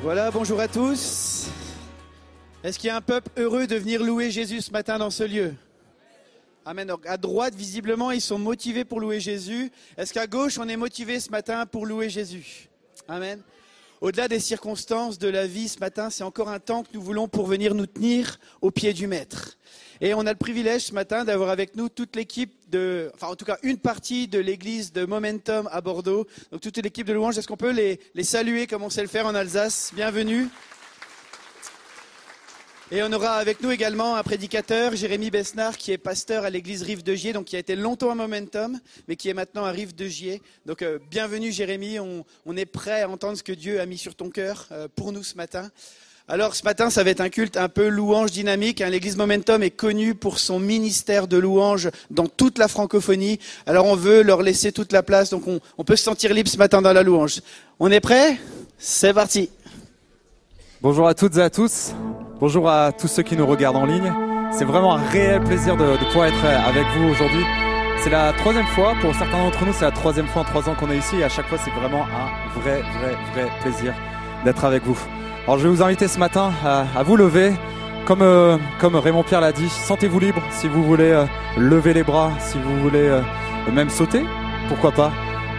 Voilà, bonjour à tous. Est-ce qu'il y a un peuple heureux de venir louer Jésus ce matin dans ce lieu? Amen. À droite, visiblement, ils sont motivés pour louer Jésus. Est-ce qu'à gauche, on est motivé ce matin pour louer Jésus? Amen. Au-delà des circonstances de la vie ce matin, c'est encore un temps que nous voulons pour venir nous tenir au pied du Maître. Et on a le privilège ce matin d'avoir avec nous toute l'équipe enfin en tout cas une partie de l'église de Momentum à Bordeaux. Donc toute l'équipe de louange, est-ce qu'on peut les, saluer comme on sait le faire en Alsace? Bienvenue. Et on aura avec nous également un prédicateur, Jérémy Besnard, qui est pasteur à l'église Rive de Gier, donc qui a été longtemps à Momentum, mais qui est maintenant à Rive de Gier. Donc euh, bienvenue Jérémy, on, on, est prêt à entendre ce que Dieu a mis sur ton cœur euh, pour nous ce matin. Alors ce matin, ça va être un culte un peu louange dynamique. Hein. L'église Momentum est connue pour son ministère de louange dans toute la francophonie. Alors on veut leur laisser toute la place, donc on, peut se sentir libre ce matin dans la louange. On est prêt C'est parti. Bonjour à toutes et à tous. Bonjour à tous ceux qui nous regardent en ligne. C'est vraiment un réel plaisir de pouvoir être avec vous aujourd'hui. C'est la troisième fois, pour certains d'entre nous, c'est la troisième fois en trois ans qu'on est ici et à chaque fois c'est vraiment un vrai, vrai, vrai plaisir d'être avec vous. Alors je vais vous inviter ce matin à, vous lever. Comme, euh, comme Raymond Pierre l'a dit, sentez-vous libre si vous voulez euh, lever les bras, si vous voulez euh, même sauter, pourquoi pas?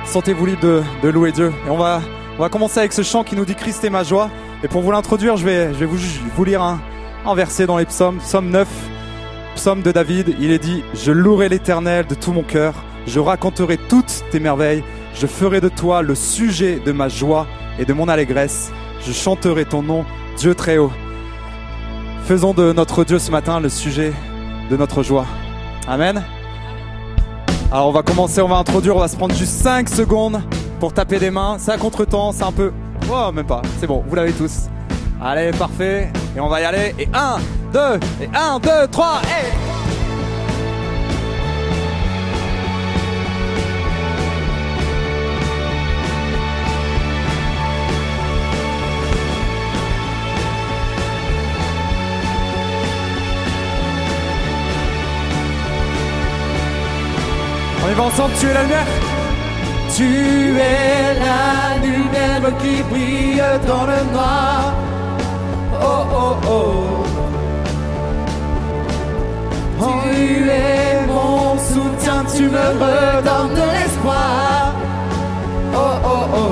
Sentez-vous libre de, louer Dieu. Et on va, va commencer avec ce chant qui nous dit Christ est ma joie. Et pour vous l'introduire, je vais, je vais vous, vous lire un, un verset dans les psaumes, psaume 9, psaume de David. Il est dit, je louerai l'éternel de tout mon cœur, je raconterai toutes tes merveilles, je ferai de toi le sujet de ma joie et de mon allégresse, je chanterai ton nom, Dieu très haut. Faisons de notre Dieu ce matin le sujet de notre joie. Amen. Alors on va commencer, on va introduire, on va se prendre juste 5 secondes pour taper des mains. C'est à contre-temps, c'est un peu Oh, même pas. C'est bon, vous l'avez tous. Allez, parfait. Et on va y aller. Et 1, 2, et 1, 2, 3, et... On y tu es la lumière tu es la qui brille dans le noir. Oh oh oh. Tu es mon soutien, tu me redonnes de l'espoir. Oh oh oh.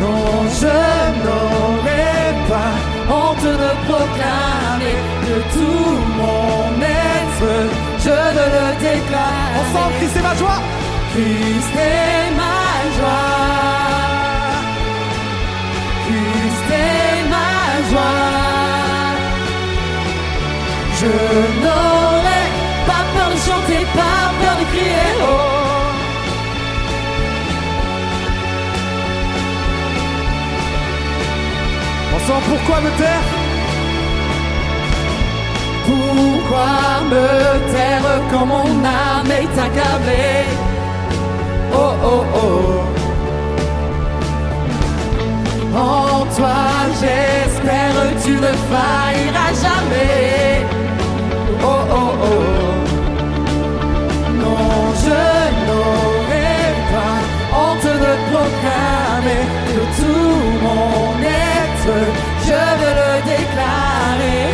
Non, je n'aurais pas honte de proclamer de tout mon. Je ne le déclare. Ensemble, Christ est ma joie. Christ est ma joie. Christ est ma joie. Je n'aurai pas peur de chanter, pas peur de crier. Oh. Ensemble, pourquoi me taire Pourquoi me taire quand mon âme est accablée oh oh oh. En toi j'espère tu ne failliras jamais. Oh oh oh. Non, je n'aurai pas honte de proclamer de tout mon être, je veux le déclarer.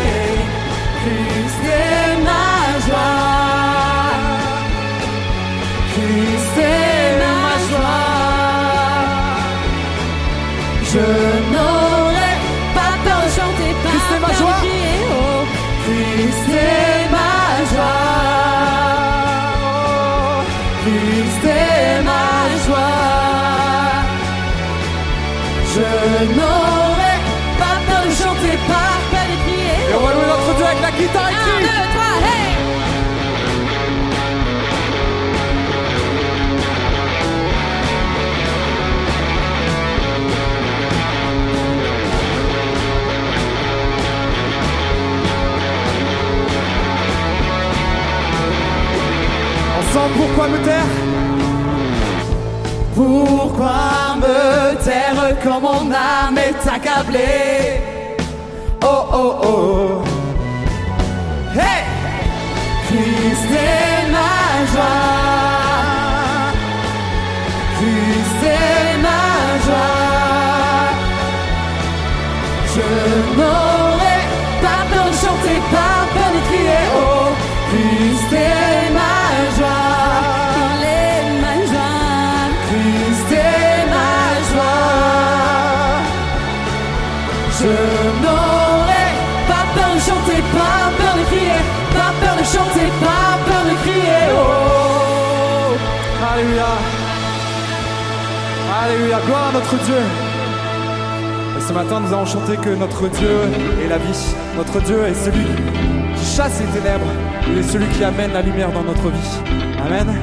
Pourquoi me taire Pourquoi me taire quand mon âme est accablée Oh oh oh notre Dieu. Et ce matin, nous allons chanter que notre Dieu est la vie. Notre Dieu est celui qui chasse les ténèbres. Il est celui qui amène la lumière dans notre vie. Amen.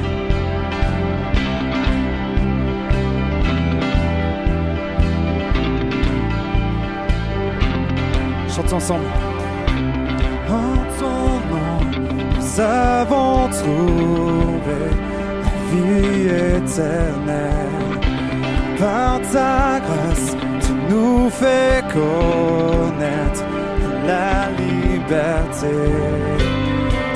Chantons ensemble. En ton nom, nous avons trouvé la vie éternelle. Par ta grâce, tu nous fais connaître la liberté.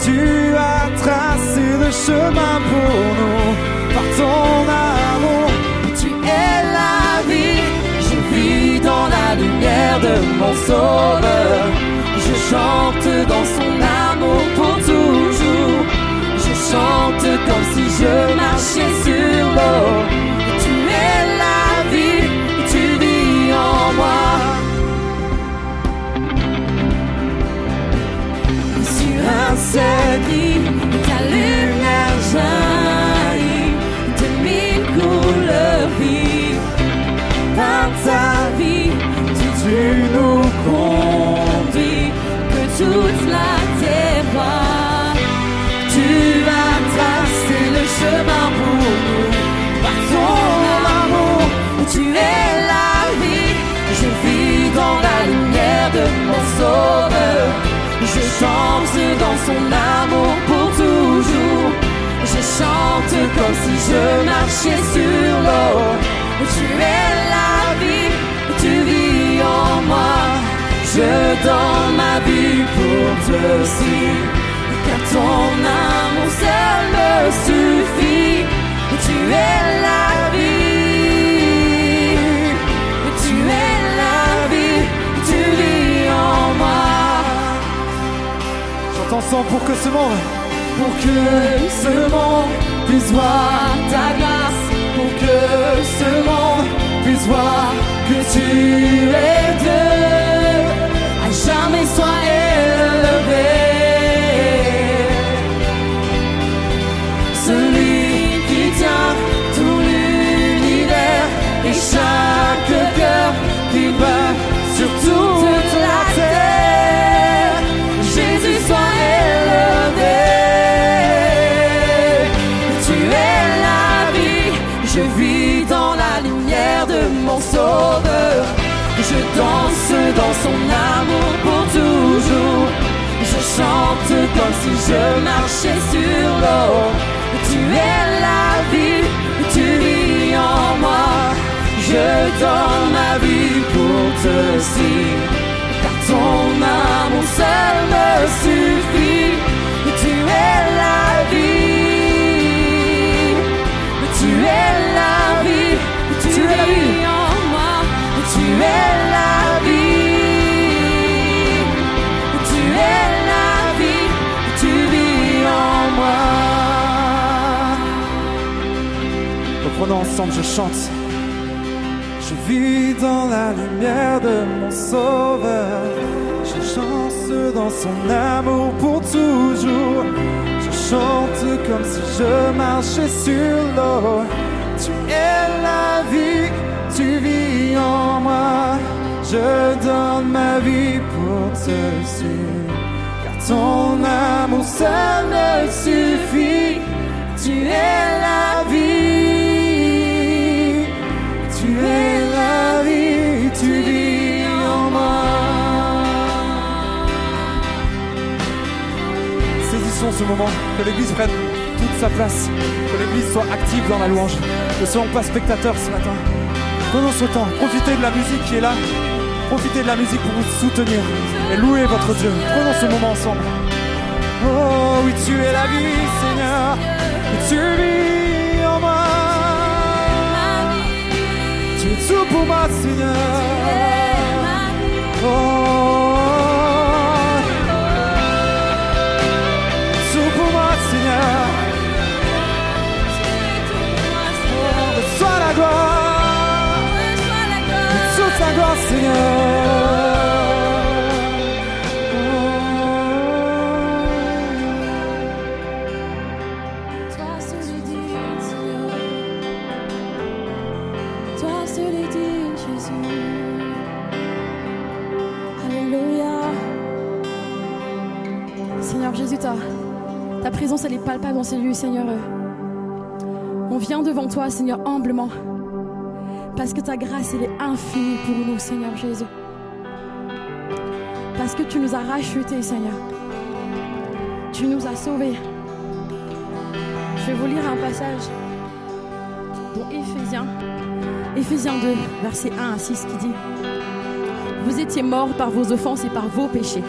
Tu as tracé le chemin pour nous par ton amour. Tu es la vie, je vis dans la lumière de mon sauveur. Je chante dans son Car ton amour seul me suffit. Tu es la vie. Tu es la vie, tu vis en moi. Chantons ensemble pour que ce monde, pour que ce monde puisse voir ta grâce, pour que ce monde puisse voir que tu es Dieu, chaque cœur qui bat sur toute la terre. Jésus soit élevé. Tu es la vie, je vis dans la lumière de mon sauveur. Je danse dans son amour pour toujours. Je chante comme si je marchais sur l'eau. Je donne ma vie pour te suivre. Car ton amour seul me suffit. Tu es la vie. Tu es la vie. Tu vis en moi. Tu es la vie. Tu es la vie. Tu vis en moi. reprenons ensemble, je chante. Dans la lumière de mon sauveur. Je chante dans son amour pour toujours. Je chante comme si je marchais sur l'eau. Tu es la vie, tu vis en moi. Je donne ma vie pour te suivre. Car ton amour seul me suffit. Tu es la vie. Tu es ce moment, que l'Église prenne toute sa place, que l'Église soit active dans la louange, ne soyons pas spectateurs ce matin. Prenons ce temps, profitez de la musique qui est là, profitez de la musique pour vous soutenir et louer votre Dieu. Prenons ce moment ensemble. Oh oui, tu es la vie, Seigneur, tu vis en moi. Tu es tout pour moi, Seigneur. Oh ta présence, elle est palpable dans ces lieux, Seigneur. On vient devant toi, Seigneur, humblement. Parce que ta grâce, elle est infinie pour nous, Seigneur Jésus. Parce que tu nous as rachetés, Seigneur. Tu nous as sauvés. Je vais vous lire un passage dans Éphésiens, Éphésiens 2, versets 1 à 6 qui dit Vous étiez morts par vos offenses et par vos péchés,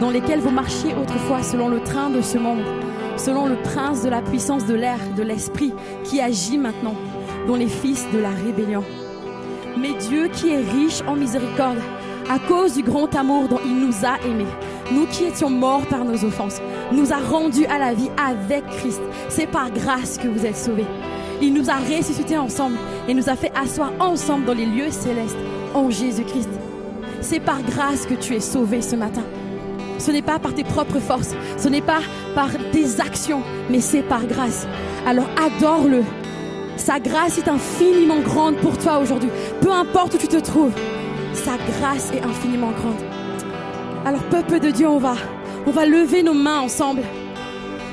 dans lesquels vous marchiez autrefois selon le train de ce monde, selon le prince de la puissance de l'air, de l'esprit, qui agit maintenant, dont les fils de la rébellion. Mais Dieu qui est riche en miséricorde, à cause du grand amour dont il nous a aimés, nous qui étions morts par nos offenses, nous a rendus à la vie avec Christ. C'est par grâce que vous êtes sauvés. Il nous a ressuscités ensemble et nous a fait asseoir ensemble dans les lieux célestes en Jésus-Christ. C'est par grâce que tu es sauvé ce matin. Ce n'est pas par tes propres forces, ce n'est pas par tes actions, mais c'est par grâce. Alors adore-le. Sa grâce est infiniment grande pour toi aujourd'hui. Peu importe où tu te trouves, sa grâce est infiniment grande. Alors peuple de Dieu, on va, on va lever nos mains ensemble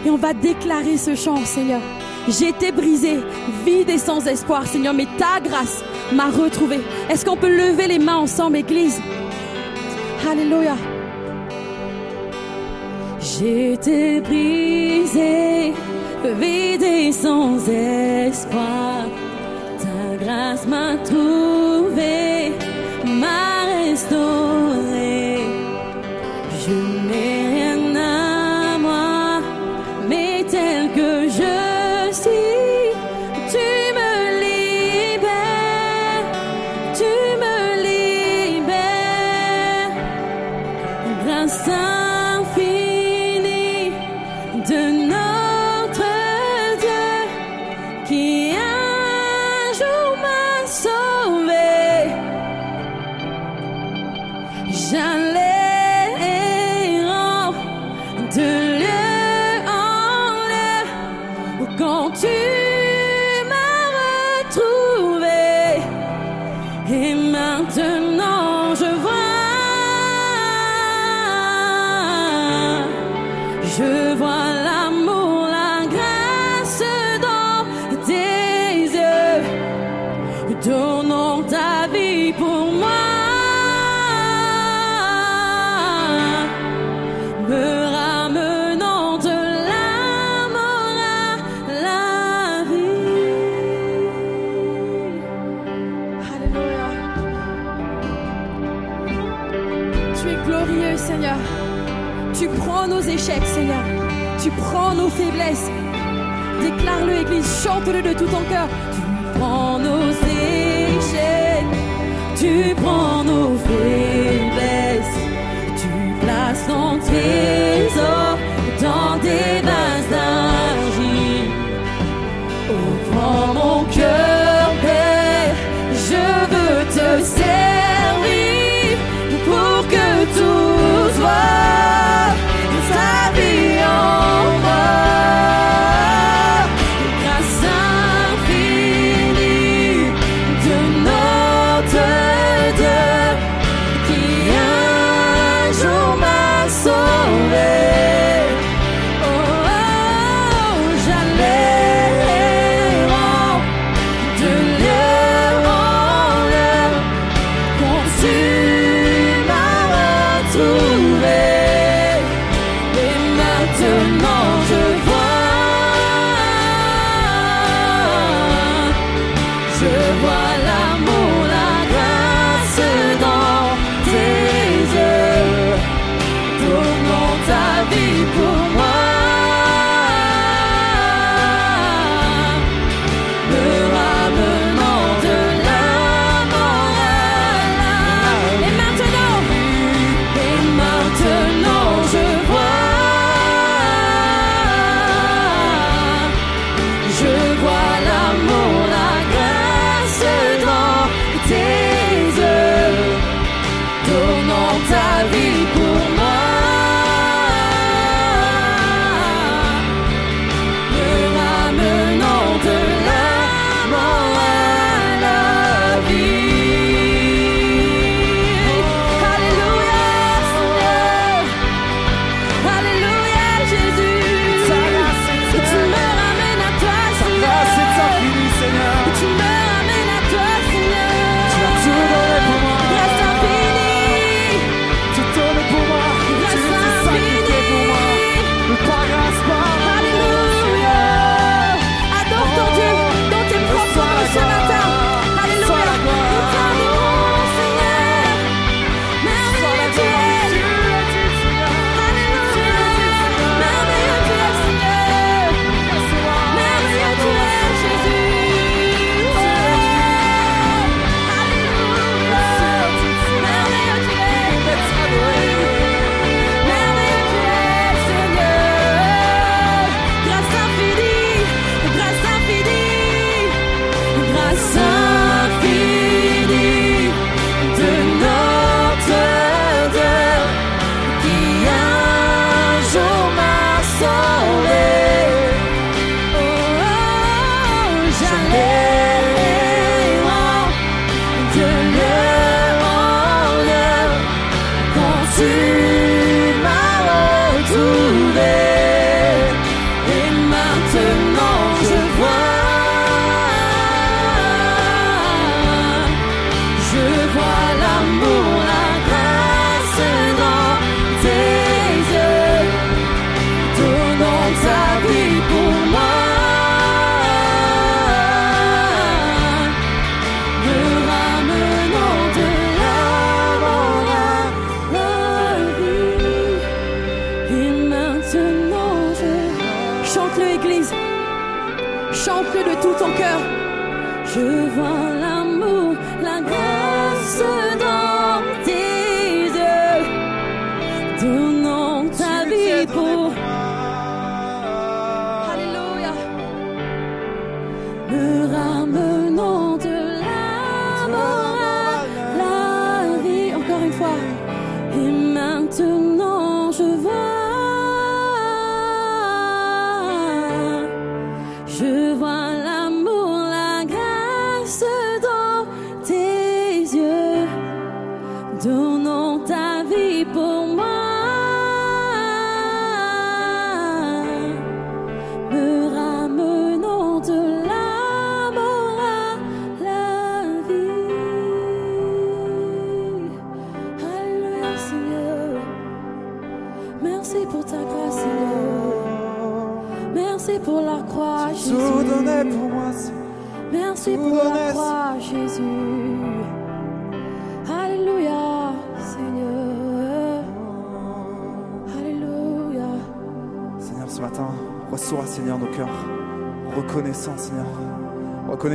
et on va déclarer ce chant, Seigneur. J'étais brisé, vide et sans espoir, Seigneur, mais ta grâce m'a retrouvé. Est-ce qu'on peut lever les mains ensemble, Église? Alléluia. J'étais brisé, vide et sans espoir. Ta grâce m'a trouvé,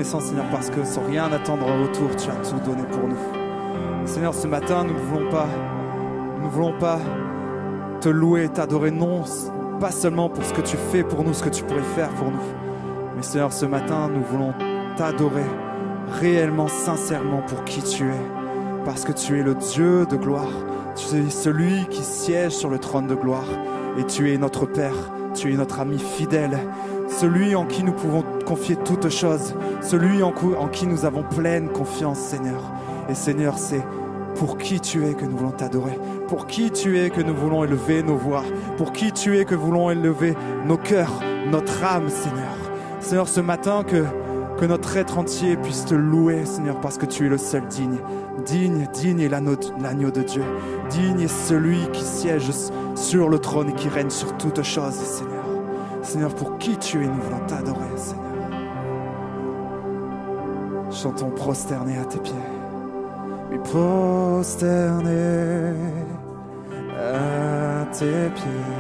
Seigneur, parce que sans rien attendre en retour, tu as tout donné pour nous. Seigneur, ce matin, nous ne voulons pas, nous ne voulons pas te louer, t'adorer, non, pas seulement pour ce que tu fais pour nous, ce que tu pourrais faire pour nous. Mais Seigneur, ce matin, nous voulons t'adorer réellement, sincèrement pour qui tu es. Parce que tu es le Dieu de gloire. Tu es celui qui siège sur le trône de gloire. Et tu es notre Père. Tu es notre ami fidèle. Celui en qui nous pouvons confier toutes choses. Celui en, qui nous avons pleine confiance, Seigneur. Et Seigneur, c'est pour qui tu es que nous voulons t'adorer. Pour qui tu es que nous voulons élever nos voix. Pour qui tu es que nous voulons élever nos cœurs, notre âme, Seigneur. Seigneur, ce matin, que, que notre être entier puisse te louer, Seigneur, parce que tu es le seul digne. Digne, digne est l'agneau de Dieu. Digne est celui qui siège sur le trône et qui règne sur toutes choses, Seigneur. Seigneur, pour qui tu es, nous voulons t'adorer, Seigneur. Chantons prosternés à tes pieds. Oui, prosterné à tes pieds.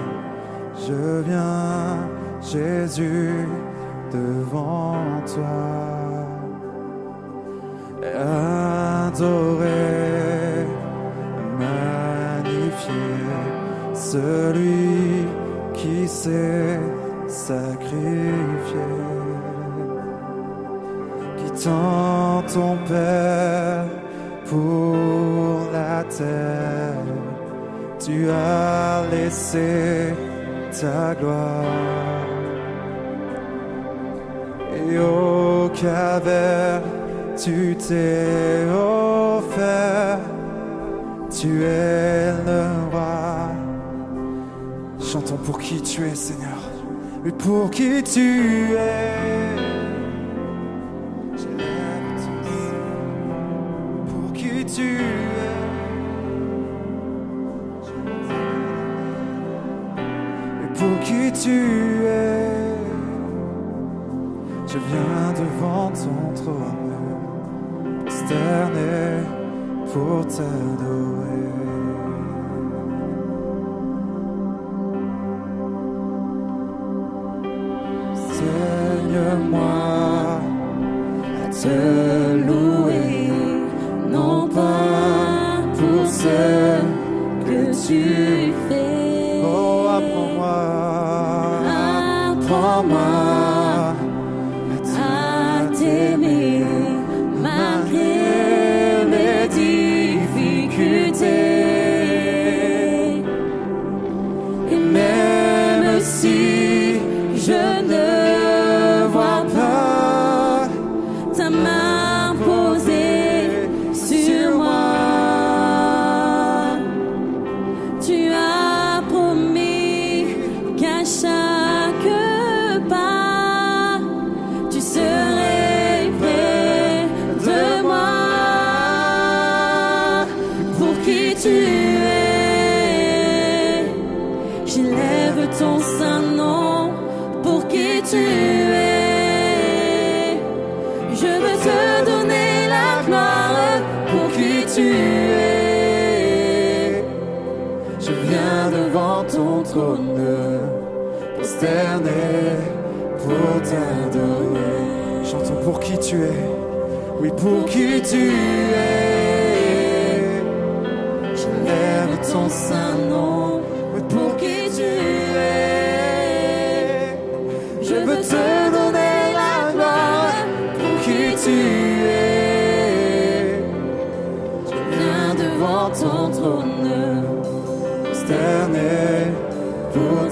Je viens, Jésus, devant toi. Adorer, magnifier celui qui s'est sacrifié quittant ton Père pour la terre, tu as laissé ta gloire. Et au calvaire, tu t'es offert, tu es le roi. Chantons pour qui tu es, Seigneur, et pour qui tu es? J'élève tous pour qui tu es? Et pour qui tu es? Je viens devant ton trône, prosterné pour t'adorer. 折磨这路 devant ton trône, prosterné pour t'adorer. Chantons pour qui tu es, oui pour qui tu es. Je lève ton saint nom,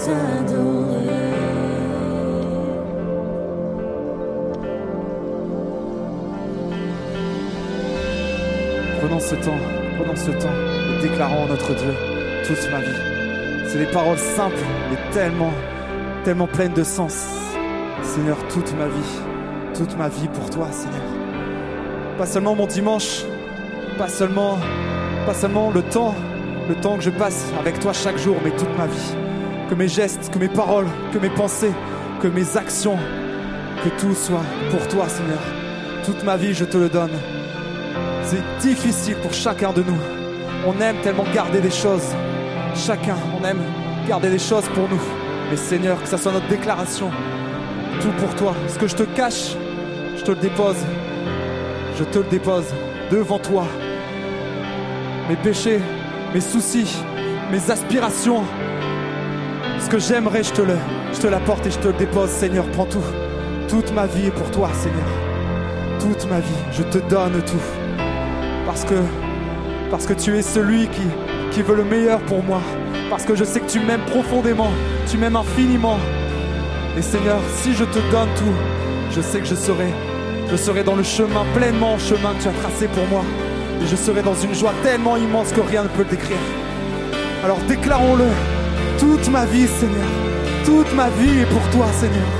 Prenons ce temps, prenons ce temps et déclarons notre Dieu toute ma vie. C'est des paroles simples, mais tellement, tellement pleines de sens. Seigneur, toute ma vie, toute ma vie pour toi, Seigneur. Pas seulement mon dimanche, pas seulement, pas seulement le temps, le temps que je passe avec toi chaque jour, mais toute ma vie. Que mes gestes, que mes paroles, que mes pensées, que mes actions, que tout soit pour toi, Seigneur. Toute ma vie, je te le donne. C'est difficile pour chacun de nous. On aime tellement garder des choses. Chacun, on aime garder des choses pour nous. Mais Seigneur, que ça soit notre déclaration. Tout pour toi. Ce que je te cache, je te le dépose. Je te le dépose devant toi. Mes péchés, mes soucis, mes aspirations. Ce que j'aimerais, je te le, je te l'apporte et je te le dépose, Seigneur. Prends tout. Toute ma vie est pour toi, Seigneur. Toute ma vie, je te donne tout parce que, parce que tu es celui qui, qui veut le meilleur pour moi. Parce que je sais que tu m'aimes profondément, tu m'aimes infiniment. Et Seigneur, si je te donne tout, je sais que je serai, je serai dans le chemin, pleinement chemin que tu as tracé pour moi. Et je serai dans une joie tellement immense que rien ne peut le décrire. Alors déclarons-le, toute ma vie, Seigneur, toute ma vie est pour toi, Seigneur.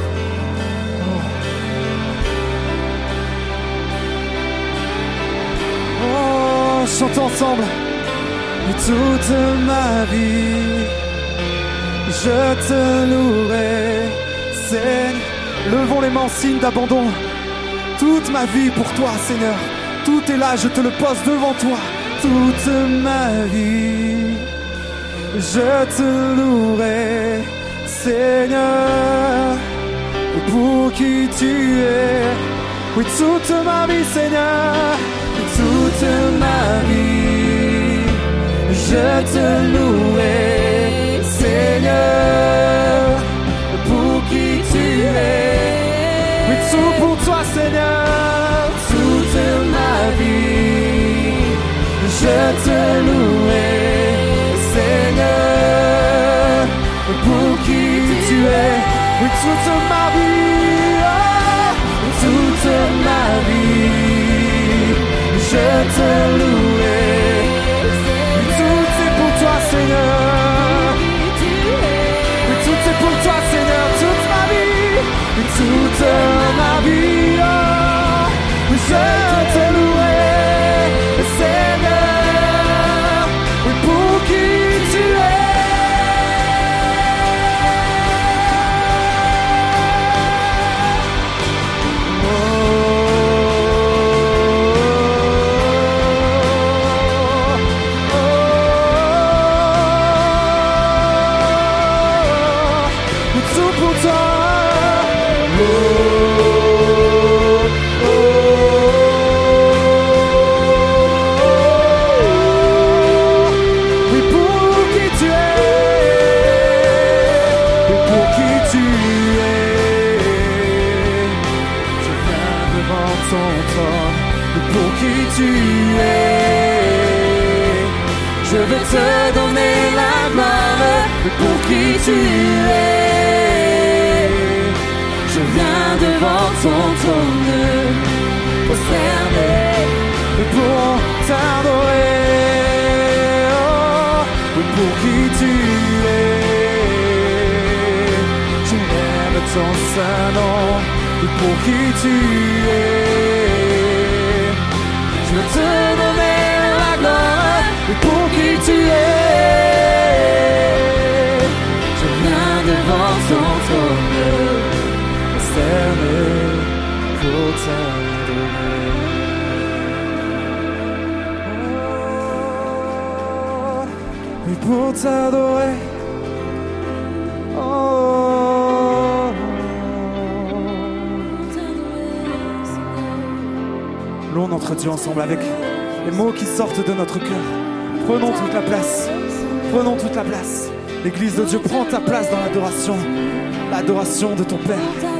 Oh, chantons ensemble. Et toute ma vie, je te louerai. Seigneur, levons les mains en signe d'abandon. Toute ma vie pour toi, Seigneur. Tout est là, je te le pose devant toi. Toute ma vie, je te louerai, Seigneur, pour qui tu es. Oui, toute ma vie, Seigneur, toute ma vie, je te louerai, Seigneur, pour qui tu es. Oui, tout pour toi, Seigneur, toute ma vie, je te louerai, toute ma vie, oh, toute ma vie, je te louerai. Tout c'est pour toi, Seigneur. Tout c'est pour toi, Seigneur, toute ma vie, toute ma vie, te donner la gloire, pour qui tu es, je viens devant ton trône, prosterné, oui, pour t'adorer, oh, pour qui tu es, je lève ton saint nom, oui, pour qui tu es, je te donner la gloire, oui, pour qui tu t'adorer. Pour t'adorer. Oh. Notre Dieu ensemble avec les mots qui sortent de notre cœur. Prenons toute la place. Prenons toute la place. L'église de Dieu, prend ta place dans l'adoration. L'adoration de ton Père.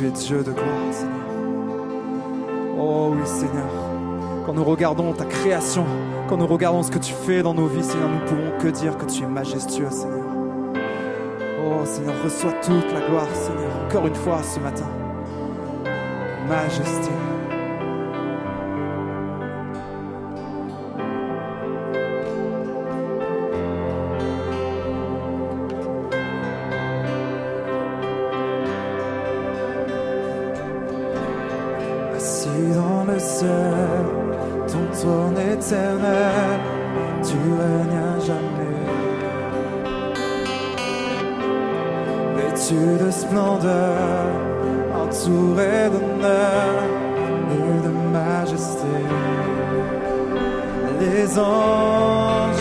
Tu es Dieu de gloire, Seigneur. Oh oui, Seigneur. Quand nous regardons ta création, quand nous regardons ce que tu fais dans nos vies, Seigneur, nous pouvons que dire que tu es majestueux, Seigneur. Oh Seigneur, reçois toute la gloire, Seigneur, encore une fois ce matin. Majesté. Vêtu de splendeur, entouré d'honneur et de majesté. Les anges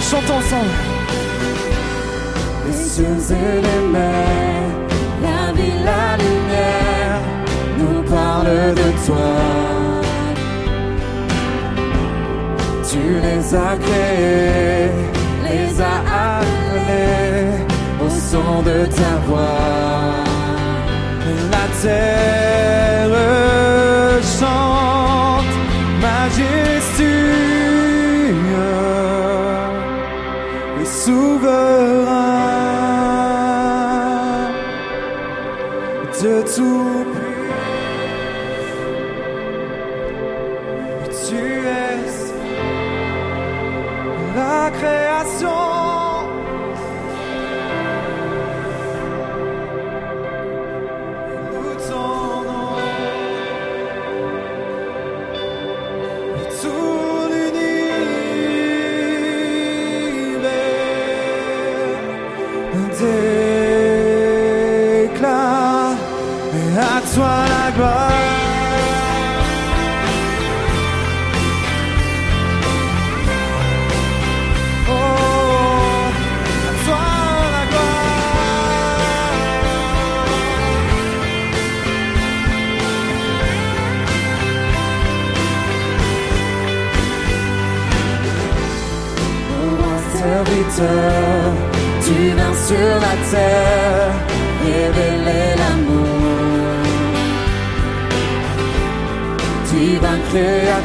chantent ensemble. Les cieux et les mers, La vie, la lumière nous parle de toi. Tu les as créés, les as appelés au son de ta voix. La terre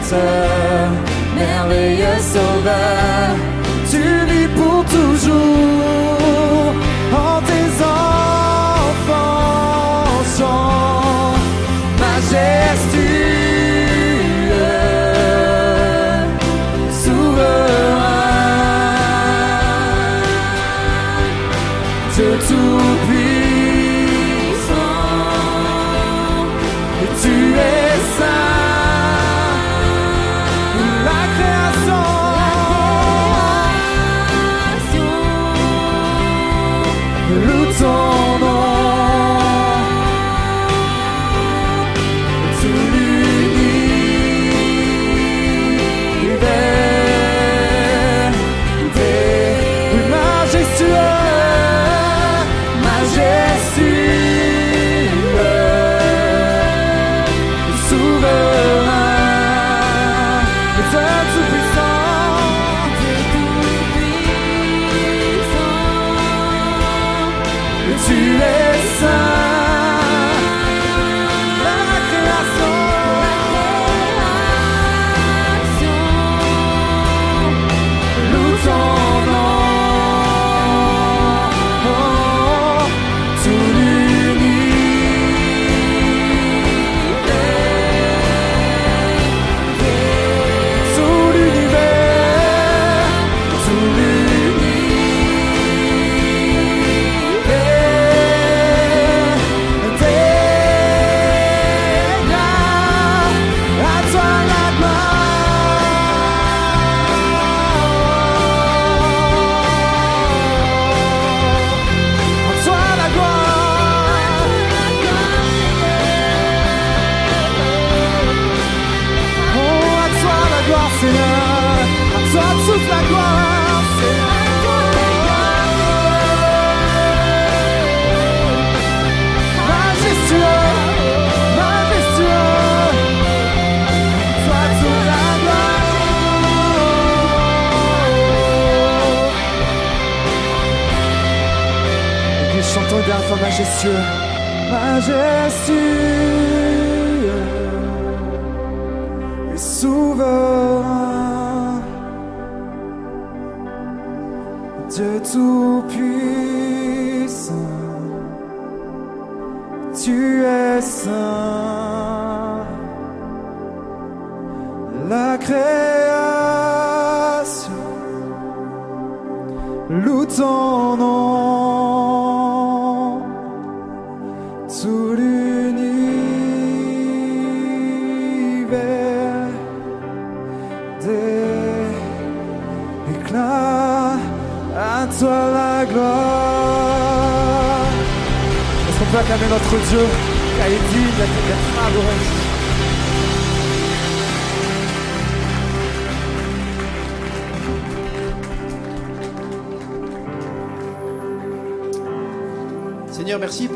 answer.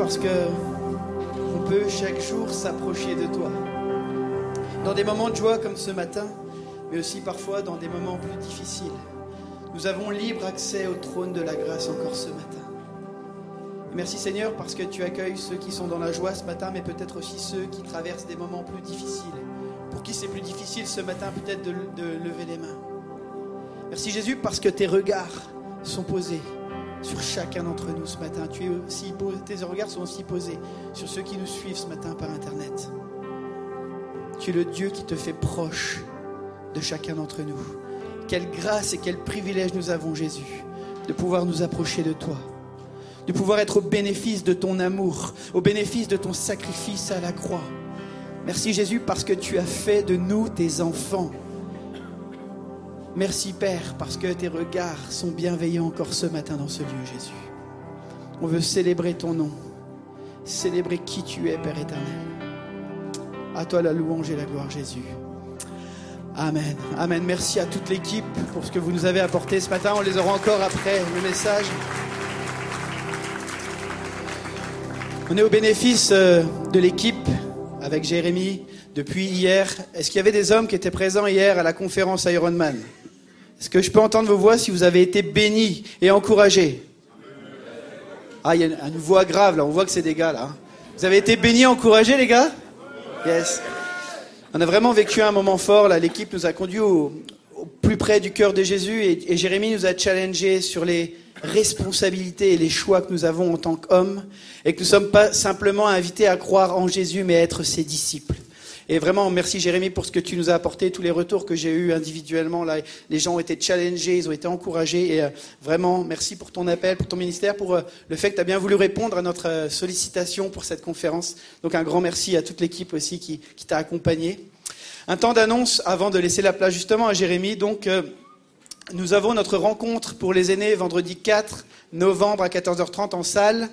Seigneur, merci parce que on peut chaque jour s'approcher de toi. Dans des moments de joie comme ce matin, mais aussi parfois dans des moments plus difficiles. Nous avons libre accès au trône de la grâce encore ce matin. Merci Seigneur parce que tu accueilles ceux qui sont dans la joie ce matin, mais peut-être aussi ceux qui traversent des moments plus difficiles. Pour qui c'est plus difficile ce matin peut-être de, lever les mains. Merci Jésus parce que tes regards sont posés chacun d'entre nous ce matin. Tu es aussi, tes regards sont aussi posés sur ceux qui nous suivent ce matin par Internet. Tu es le Dieu qui te fait proche de chacun d'entre nous. Quelle grâce et quel privilège nous avons, Jésus, de pouvoir nous approcher de toi, de pouvoir être au bénéfice de ton amour, au bénéfice de ton sacrifice à la croix. Merci Jésus parce que tu as fait de nous tes enfants. Merci Père parce que tes regards sont bienveillants encore ce matin dans ce lieu, Jésus. On veut célébrer ton nom, célébrer qui tu es, Père éternel. À toi la louange et la gloire, Jésus. Amen. Amen. Merci à toute l'équipe pour ce que vous nous avez apporté ce matin. On les aura encore après le message. On est au bénéfice euh, de l'équipe avec Jérémy depuis hier. Est-ce qu'il y avait des hommes qui étaient présents hier à la conférence Ironman Est-ce que je peux entendre vos voix si vous avez été bénis et encouragés Ah, il y a une, voix grave là. On voit que c'est des gars là. Vous avez été bénis et encouragés, les gars? Yes. On a vraiment vécu un moment fort. Là, l'équipe nous a conduits au, plus près du cœur de Jésus et, et Jérémie nous a challengé sur les responsabilités et les choix que nous avons en tant qu'hommes et que nous ne sommes pas simplement invités à croire en Jésus mais à être ses disciples. Et vraiment, merci Jérémie pour ce que tu nous as apporté, tous les retours que j'ai eus individuellement. Là, les gens ont été challengés, ils ont été encouragés. Et euh, vraiment, merci pour ton appel, pour ton ministère, pour euh, le fait que tu as bien voulu répondre à notre euh, sollicitation pour cette conférence. Donc un grand merci à toute l'équipe aussi qui, qui t'a accompagné. Un temps d'annonce avant de laisser la place justement à Jérémie. Donc, nous avons notre rencontre pour les aînés vendredi 4 novembre à 14h30 en salle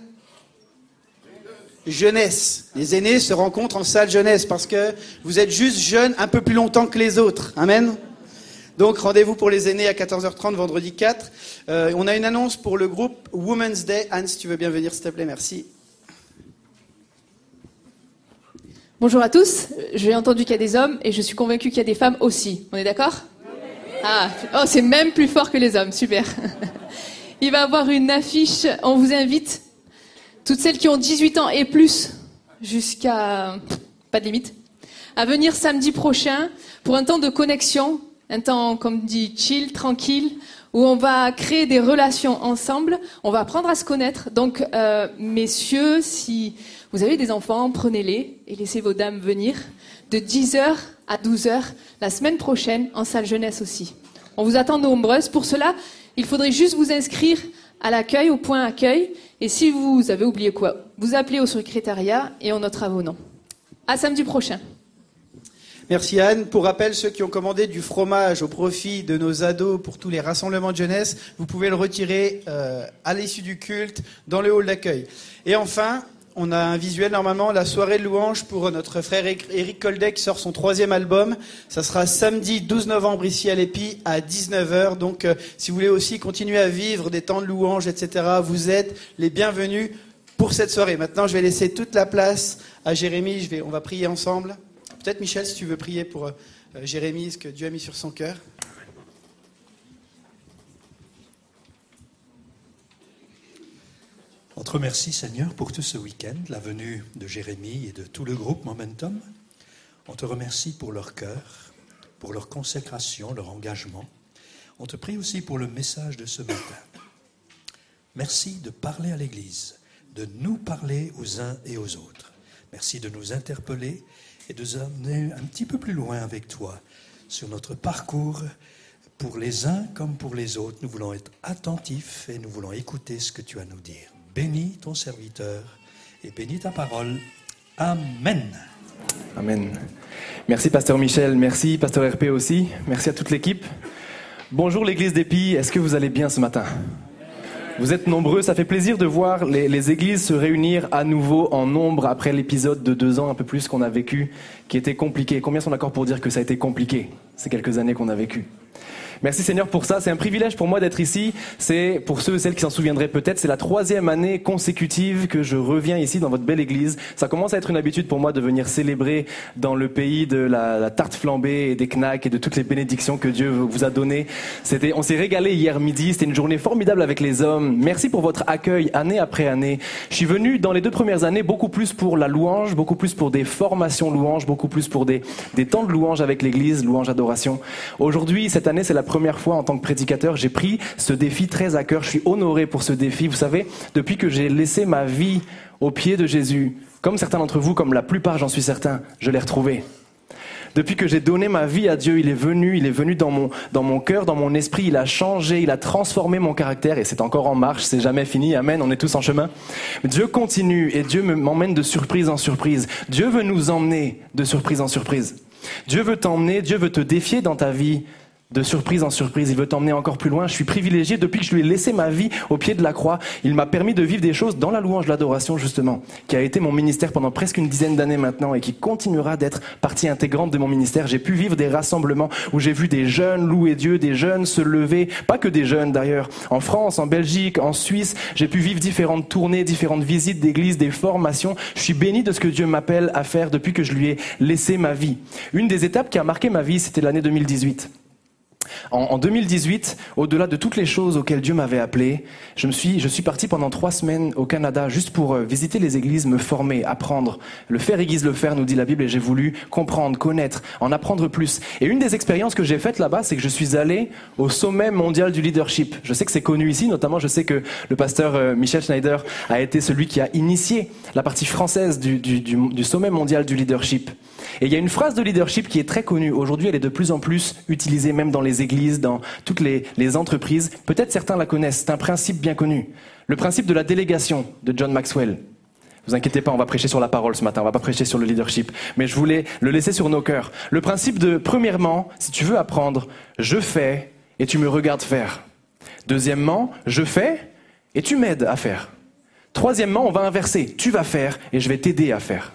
jeunesse. Les aînés se rencontrent en salle jeunesse parce que vous êtes juste jeunes un peu plus longtemps que les autres. Amen. Donc rendez-vous pour les aînés à 14h30 vendredi 4. Euh, on a une annonce pour le groupe Women's Day. Anne, si tu veux bien venir, s'il te plaît, merci. Bonjour à tous, j'ai entendu qu'il y a des hommes et je suis convaincue qu'il y a des femmes aussi. On est d'accord? Ah, oh, c'est même plus fort que les hommes, super. Il va avoir une affiche, on vous invite, toutes celles qui ont 18 ans et plus, jusqu'à... pas de limite, à venir samedi prochain pour un temps de connexion, un temps, comme dit, chill, tranquille, où on va créer des relations ensemble, on va apprendre à se connaître. Donc, euh, messieurs, si vous avez des enfants, prenez-les et laissez vos dames venir de 10h à 12h la semaine prochaine en salle jeunesse aussi. On vous attend nombreuses. Pour cela, il faudrait juste vous inscrire à l'accueil, au point accueil. Et si vous avez oublié quoi, vous appelez au secrétariat et on notera vos noms. À samedi prochain. Merci Anne. Pour rappel, ceux qui ont commandé du fromage au profit de nos ados pour tous les rassemblements de jeunesse, vous pouvez le retirer euh, à l'issue du culte dans le hall d'accueil. Et enfin, on a un visuel normalement, la soirée de louange pour notre frère Eric Coldec qui sort son troisième album. Ça sera samedi 12 novembre ici à l'Épi à 19h. Donc euh, si vous voulez aussi continuer à vivre des temps de louange, etc., vous êtes les bienvenus pour cette soirée. Maintenant, je vais laisser toute la place à vais, on va prier ensemble. Peut-être Michel, si tu veux prier pour euh, Jérémie, ce que Dieu a mis sur son cœur. On te remercie, Seigneur, pour tout ce week-end, la venue de Jérémie et de tout le groupe Momentum. On te remercie pour leur cœur, pour leur consécration, leur engagement. On te prie aussi pour le message de ce matin. Merci de parler à l'Église, de nous parler aux uns et aux autres. Merci de nous interpeller et de nous amener un petit peu plus loin avec toi sur notre parcours. Pour les uns comme pour les autres, nous voulons être attentifs et nous voulons écouter ce que tu as à nous dire. Bénis ton serviteur et bénis ta parole. Amen. Amen. Merci Pasteur Michel, merci Pasteur RP aussi, merci à toute l'équipe. Bonjour l'Église d'Épi, est-ce que vous allez bien ce matin? Vous êtes nombreux, ça fait plaisir de voir les, les, églises se réunir à nouveau en nombre après l'épisode de deux ans, un peu plus qu'on a vécu, qui était compliqué. Combien sont d'accord pour dire que ça a été compliqué ces quelques années qu'on a vécues? Merci Seigneur pour ça. C'est un privilège pour moi d'être ici. C'est pour ceux et celles qui s'en souviendraient peut-être, c'est la troisième année consécutive que je reviens ici dans votre belle église. Ça commence à être une habitude pour moi de venir célébrer dans le pays de la, tarte flambée et des knacks et de toutes les bénédictions que Dieu vous a données. On s'est régalé hier midi. C'était une journée formidable avec les hommes. Merci pour votre accueil année après année. Je suis venu dans les deux premières années beaucoup plus pour la louange, beaucoup plus pour des formations louanges, beaucoup plus pour des, des temps de louange avec l'église, louange adoration. Aujourd'hui, cette année, c'est la première fois en tant que prédicateur, j'ai pris ce défi très à cœur. Je suis honoré pour ce défi. Vous savez, depuis que j'ai laissé ma vie au pied de Jésus, comme certains d'entre vous, comme la plupart, j'en suis certain, je l'ai retrouvé. Depuis que j'ai donné ma vie à Dieu, il est venu, il est venu dans mon, dans mon cœur, dans mon esprit, il a changé, il a transformé mon caractère et c'est encore en marche, c'est jamais fini, amen, on est tous en chemin. Dieu continue et Dieu m'emmène de surprise en surprise. Dieu veut nous emmener de surprise en surprise. Dieu veut t'emmener, Dieu veut te défier dans ta vie de surprise en surprise. Il veut t'emmener encore plus loin. Je suis privilégié depuis que je lui ai laissé ma vie au pied de la croix. Il m'a permis de vivre des choses dans la louange, l'adoration justement, qui a été mon ministère pendant presque une dizaine d'années maintenant et qui continuera d'être partie intégrante de mon ministère. J'ai pu vivre des rassemblements où j'ai vu des jeunes louer Dieu, des jeunes se lever, pas que des jeunes d'ailleurs, en France, en Belgique, en Suisse. J'ai pu vivre différentes tournées, différentes visites d'église, des formations. Je suis béni de ce que Dieu m'appelle à faire depuis que je lui ai laissé ma vie. Une des étapes qui a marqué ma vie, c'était l'année 2018. En, 2018, au-delà de toutes les choses auxquelles Dieu m'avait appelé, je, me suis, je suis parti pendant trois semaines au Canada juste pour euh, visiter les églises, me former, apprendre. Le faire aiguise le faire, nous dit la Bible, et j'ai voulu comprendre, connaître, en apprendre plus. Et une des expériences que j'ai faites là-bas, c'est que je suis allé au sommet mondial du leadership. Je sais que c'est connu ici, notamment je sais que le pasteur euh, Michel Schneider a été celui qui a initié la partie française du, du, du, du sommet mondial du leadership. Et il y a une phrase de leadership qui est très connue. Aujourd'hui, elle est de plus en plus utilisée même dans les églises, dans toutes les, entreprises. Peut-être certains la connaissent. C'est un principe bien connu. Le principe de la délégation de John Maxwell. Vous inquiétez pas, on va prêcher sur la parole ce matin, on va pas prêcher sur le leadership. Mais je voulais le laisser sur nos cœurs. Le principe de, premièrement, si tu veux apprendre, je fais et tu me regardes faire. Deuxièmement, je fais et tu m'aides à faire. Troisièmement, on va inverser. Tu vas faire et je vais t'aider à faire.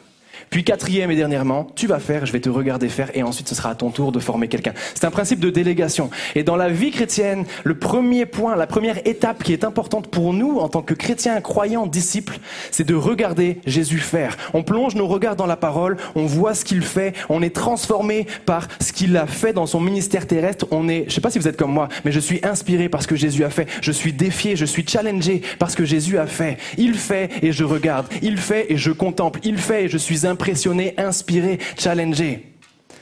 Puis quatrième et dernièrement, tu vas faire, je vais te regarder faire, et ensuite ce sera à ton tour de former quelqu'un. C'est un principe de délégation. Et dans la vie chrétienne, le premier point, la première étape qui est importante pour nous en tant que chrétiens, croyants, disciples, c'est de regarder Jésus faire. On plonge nos regards dans la parole, on voit ce qu'il fait, on est transformé par ce qu'il a fait dans son ministère terrestre. On est, je sais pas si vous êtes comme moi, mais je suis inspiré par ce que Jésus a fait. Je suis défié, je suis challengé par ce que Jésus a fait. Il fait et je regarde. Il fait et je contemple. Il fait et je suis impressionné impressionné, inspiré, challengé.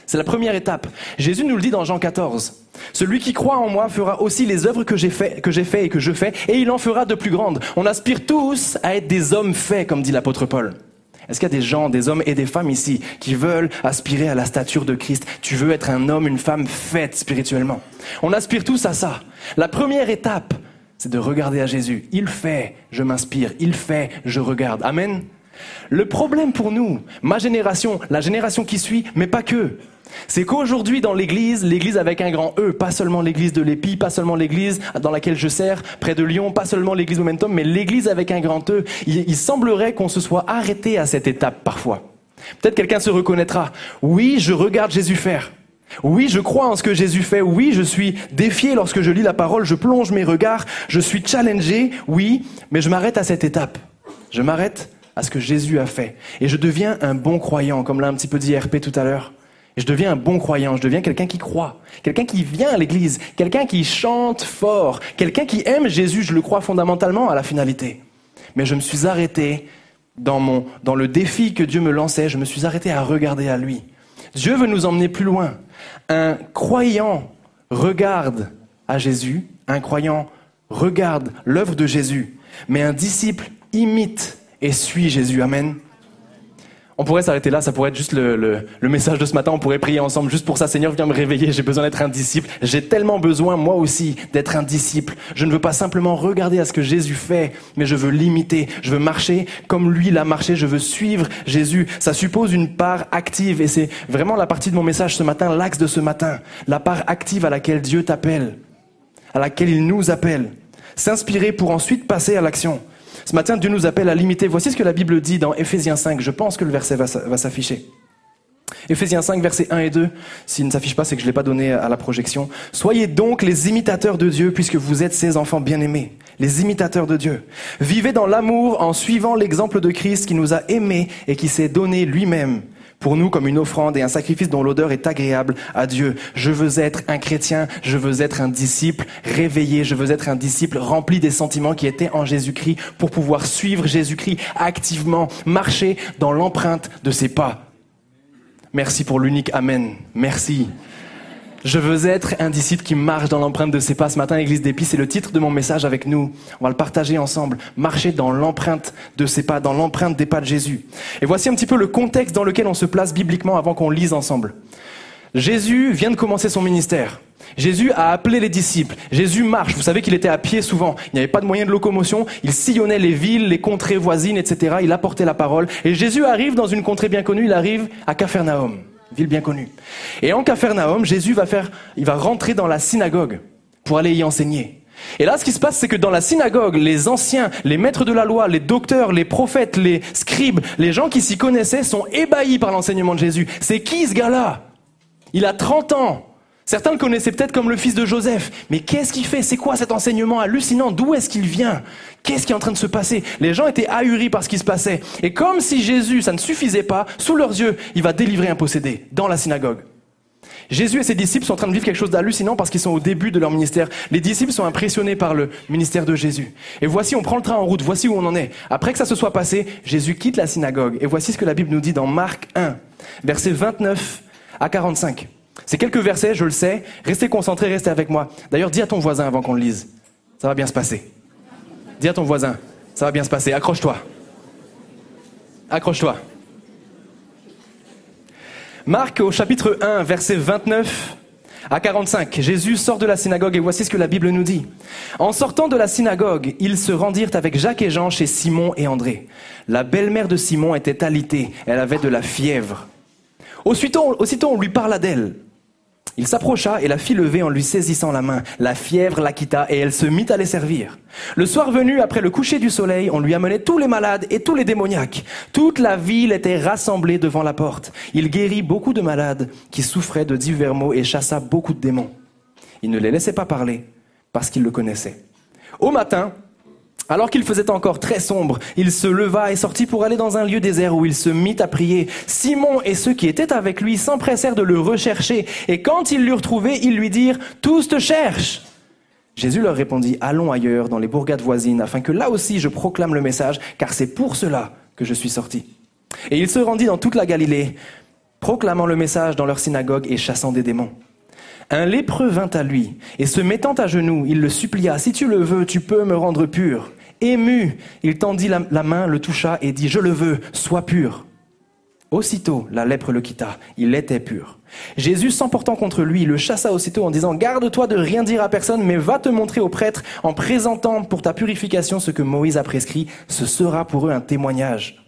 C'est la première étape. Jésus nous le dit dans Jean 14. Celui qui croit en moi fera aussi les œuvres que j'ai fait, que j'ai fait et que je fais, et il en fera de plus grandes. On aspire tous à être des hommes faits, comme dit l'apôtre Paul. Est-ce qu'il y a des gens, des hommes et des femmes ici qui veulent aspirer à la stature de Christ? Tu veux être un homme, une femme faite spirituellement. On aspire tous à ça. La première étape, c'est de regarder à Jésus. Il fait, je m'inspire. Il fait, je regarde. Amen. Le problème pour nous, ma génération, la génération qui suit, mais pas que, c'est qu'aujourd'hui dans l'église, l'église avec un grand E, pas seulement l'église de l'Épi, pas seulement l'église dans laquelle je sers, près de Lyon, pas seulement l'église Momentum, mais l'église avec un grand E, il, il semblerait qu'on se soit arrêté à cette étape parfois. Peut-être quelqu'un se reconnaîtra. Oui, je regarde Jésus faire. Oui, je crois en ce que Jésus fait. Oui, je suis défié lorsque je lis la parole. Je plonge mes regards. Je suis challengé. Oui, mais je m'arrête à cette étape. Je m'arrête à ce que Jésus a fait. Et je deviens un bon croyant, comme l'a un petit peu dit RP tout à l'heure. Et je deviens un bon croyant, je deviens quelqu'un qui croit, quelqu'un qui vient à l'église, quelqu'un qui chante fort, quelqu'un qui aime Jésus, je le crois fondamentalement à la finalité. Mais je me suis arrêté dans, mon, dans le défi que Dieu me lançait, je me suis arrêté à regarder à lui. Dieu veut nous emmener plus loin. Un croyant regarde à Jésus, un croyant regarde l'œuvre de Jésus, mais un disciple imite et suit Jésus. Amen. On pourrait s'arrêter là, ça pourrait être juste le, le, le, message de ce matin, on pourrait prier ensemble juste pour ça. Seigneur, viens me réveiller, j'ai besoin d'être un disciple. J'ai tellement besoin, moi aussi, d'être un disciple. Je ne veux pas simplement regarder à ce que Jésus fait, mais je veux l'imiter. Je veux marcher comme lui l'a marché, je veux suivre Jésus. Ça suppose une part active, et c'est vraiment la partie de mon message ce matin, l'axe de ce matin. La part active à laquelle Dieu t'appelle, à laquelle il nous appelle. S'inspirer pour ensuite passer à l'action. Ce matin, Dieu nous appelle à limiter. Voici ce que la Bible dit dans Éphésiens 5. Je pense que le verset va, s'afficher. Éphésiens 5, versets 1 et 2. S'il ne s'affiche pas, c'est que je ne l'ai pas donné à la projection. Soyez donc les imitateurs de Dieu, puisque vous êtes ses enfants bien-aimés. Les imitateurs de Dieu. Vivez dans l'amour en suivant l'exemple de Christ qui nous a aimés et qui s'est donné lui-même pour nous comme une offrande et un sacrifice dont l'odeur est agréable à Dieu. Je veux être un chrétien, je veux être un disciple réveillé, je veux être un disciple rempli des sentiments qui étaient en Jésus-Christ pour pouvoir suivre Jésus-Christ activement, marcher dans l'empreinte de ses pas. Merci pour l'unique Amen. Merci. Je veux être un disciple qui marche dans l'empreinte de ses pas. Ce matin, Église d'Épis, c'est le titre de mon message avec nous. On va le partager ensemble. Marcher dans l'empreinte de ses pas, dans l'empreinte des pas de Jésus. Et voici un petit peu le contexte dans lequel on se place bibliquement avant qu'on lise ensemble. Jésus vient de commencer son ministère. Jésus a appelé les disciples. Jésus marche. Vous savez qu'il était à pied souvent. Il n'y avait pas de moyen de locomotion. Il sillonnait les villes, les contrées voisines, etc. Il apportait la parole. Et Jésus arrive dans une contrée bien connue. Il arrive à Capharnaüm ville bien connue. Et en Capharnaüm, Jésus va faire, il va rentrer dans la synagogue pour aller y enseigner. Et là, ce qui se passe, c'est que dans la synagogue, les anciens, les maîtres de la loi, les docteurs, les prophètes, les scribes, les gens qui s'y connaissaient sont ébahis par l'enseignement de Jésus. C'est qui ce gars-là? Il a 30 ans. Certains le connaissaient peut-être comme le fils de Joseph. Mais qu'est-ce qu'il fait? C'est quoi cet enseignement hallucinant? D'où est-ce qu'il vient? Qu'est-ce qui est en train de se passer? Les gens étaient ahuris par ce qui se passait. Et comme si Jésus, ça ne suffisait pas, sous leurs yeux, il va délivrer un possédé dans la synagogue. Jésus et ses disciples sont en train de vivre quelque chose d'hallucinant parce qu'ils sont au début de leur ministère. Les disciples sont impressionnés par le ministère de Jésus. Et voici, on prend le train en route, voici où on en est. Après que ça se soit passé, Jésus quitte la synagogue. Et voici ce que la Bible nous dit dans Marc 1, versets 29 à 45. C'est quelques versets, je le sais. Restez concentrés, restez avec moi. D'ailleurs, dis à ton voisin avant qu'on le lise. Ça va bien se passer. Dis à ton voisin, ça va bien se passer. Accroche-toi. Accroche-toi. Marc au chapitre 1, verset 29 à 45. Jésus sort de la synagogue et voici ce que la Bible nous dit. En sortant de la synagogue, ils se rendirent avec Jacques et Jean chez Simon et André. La belle-mère de Simon était alitée. Elle avait de la fièvre. Aussitôt, on lui parla d'elle. Il s'approcha et la fit lever en lui saisissant la main. La fièvre la quitta et elle se mit à les servir. Le soir venu, après le coucher du soleil, on lui amenait tous les malades et tous les démoniaques. Toute la ville était rassemblée devant la porte. Il guérit beaucoup de malades qui souffraient de divers maux et chassa beaucoup de démons. Il ne les laissait pas parler parce qu'il le connaissait. Au matin, alors qu'il faisait encore très sombre, il se leva et sortit pour aller dans un lieu désert où il se mit à prier. Simon et ceux qui étaient avec lui s'empressèrent de le rechercher, et quand ils l'eurent trouvé, ils lui dirent, Tous te cherchent. Jésus leur répondit, Allons ailleurs, dans les bourgades voisines, afin que là aussi je proclame le message, car c'est pour cela que je suis sorti. Et il se rendit dans toute la Galilée, proclamant le message dans leur synagogue et chassant des démons. Un lépreux vint à lui, et se mettant à genoux, il le supplia, Si tu le veux, tu peux me rendre pur. Ému, il tendit la, main, le toucha et dit, Je le veux, sois pur. Aussitôt, la lèpre le quitta, il était pur. Jésus, s'emportant contre lui, le chassa aussitôt en disant, Garde-toi de rien dire à personne, mais va te montrer au prêtre en présentant pour ta purification ce que Moïse a prescrit, ce sera pour eux un témoignage.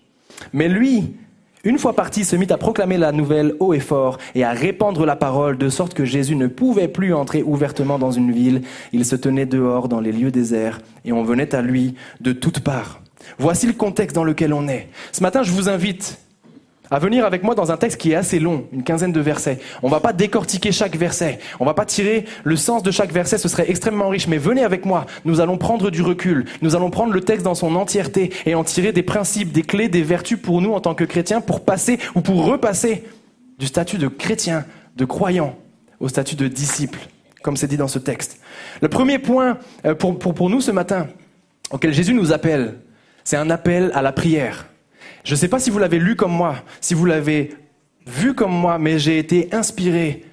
Mais lui, une fois parti, se mit à proclamer la nouvelle haut et fort et à répandre la parole, de sorte que Jésus ne pouvait plus entrer ouvertement dans une ville. Il se tenait dehors dans les lieux déserts et on venait à lui de toutes parts. Voici le contexte dans lequel on est. Ce matin, je vous invite à venir avec moi dans un texte qui est assez long, une quinzaine de versets. On va pas décortiquer chaque verset, on va pas tirer le sens de chaque verset, ce serait extrêmement riche, mais venez avec moi, nous allons prendre du recul, nous allons prendre le texte dans son entièreté et en tirer des principes, des clés, des vertus pour nous en tant que chrétiens, pour passer ou pour repasser du statut de chrétien, de croyant, au statut de disciple, comme c'est dit dans ce texte. Le premier point euh, pour, pour, pour nous ce matin, auquel Jésus nous appelle, c'est un appel à la prière. Je ne sais pas si vous l'avez lu comme moi, si vous l'avez vu comme moi, mais j'ai été inspiré,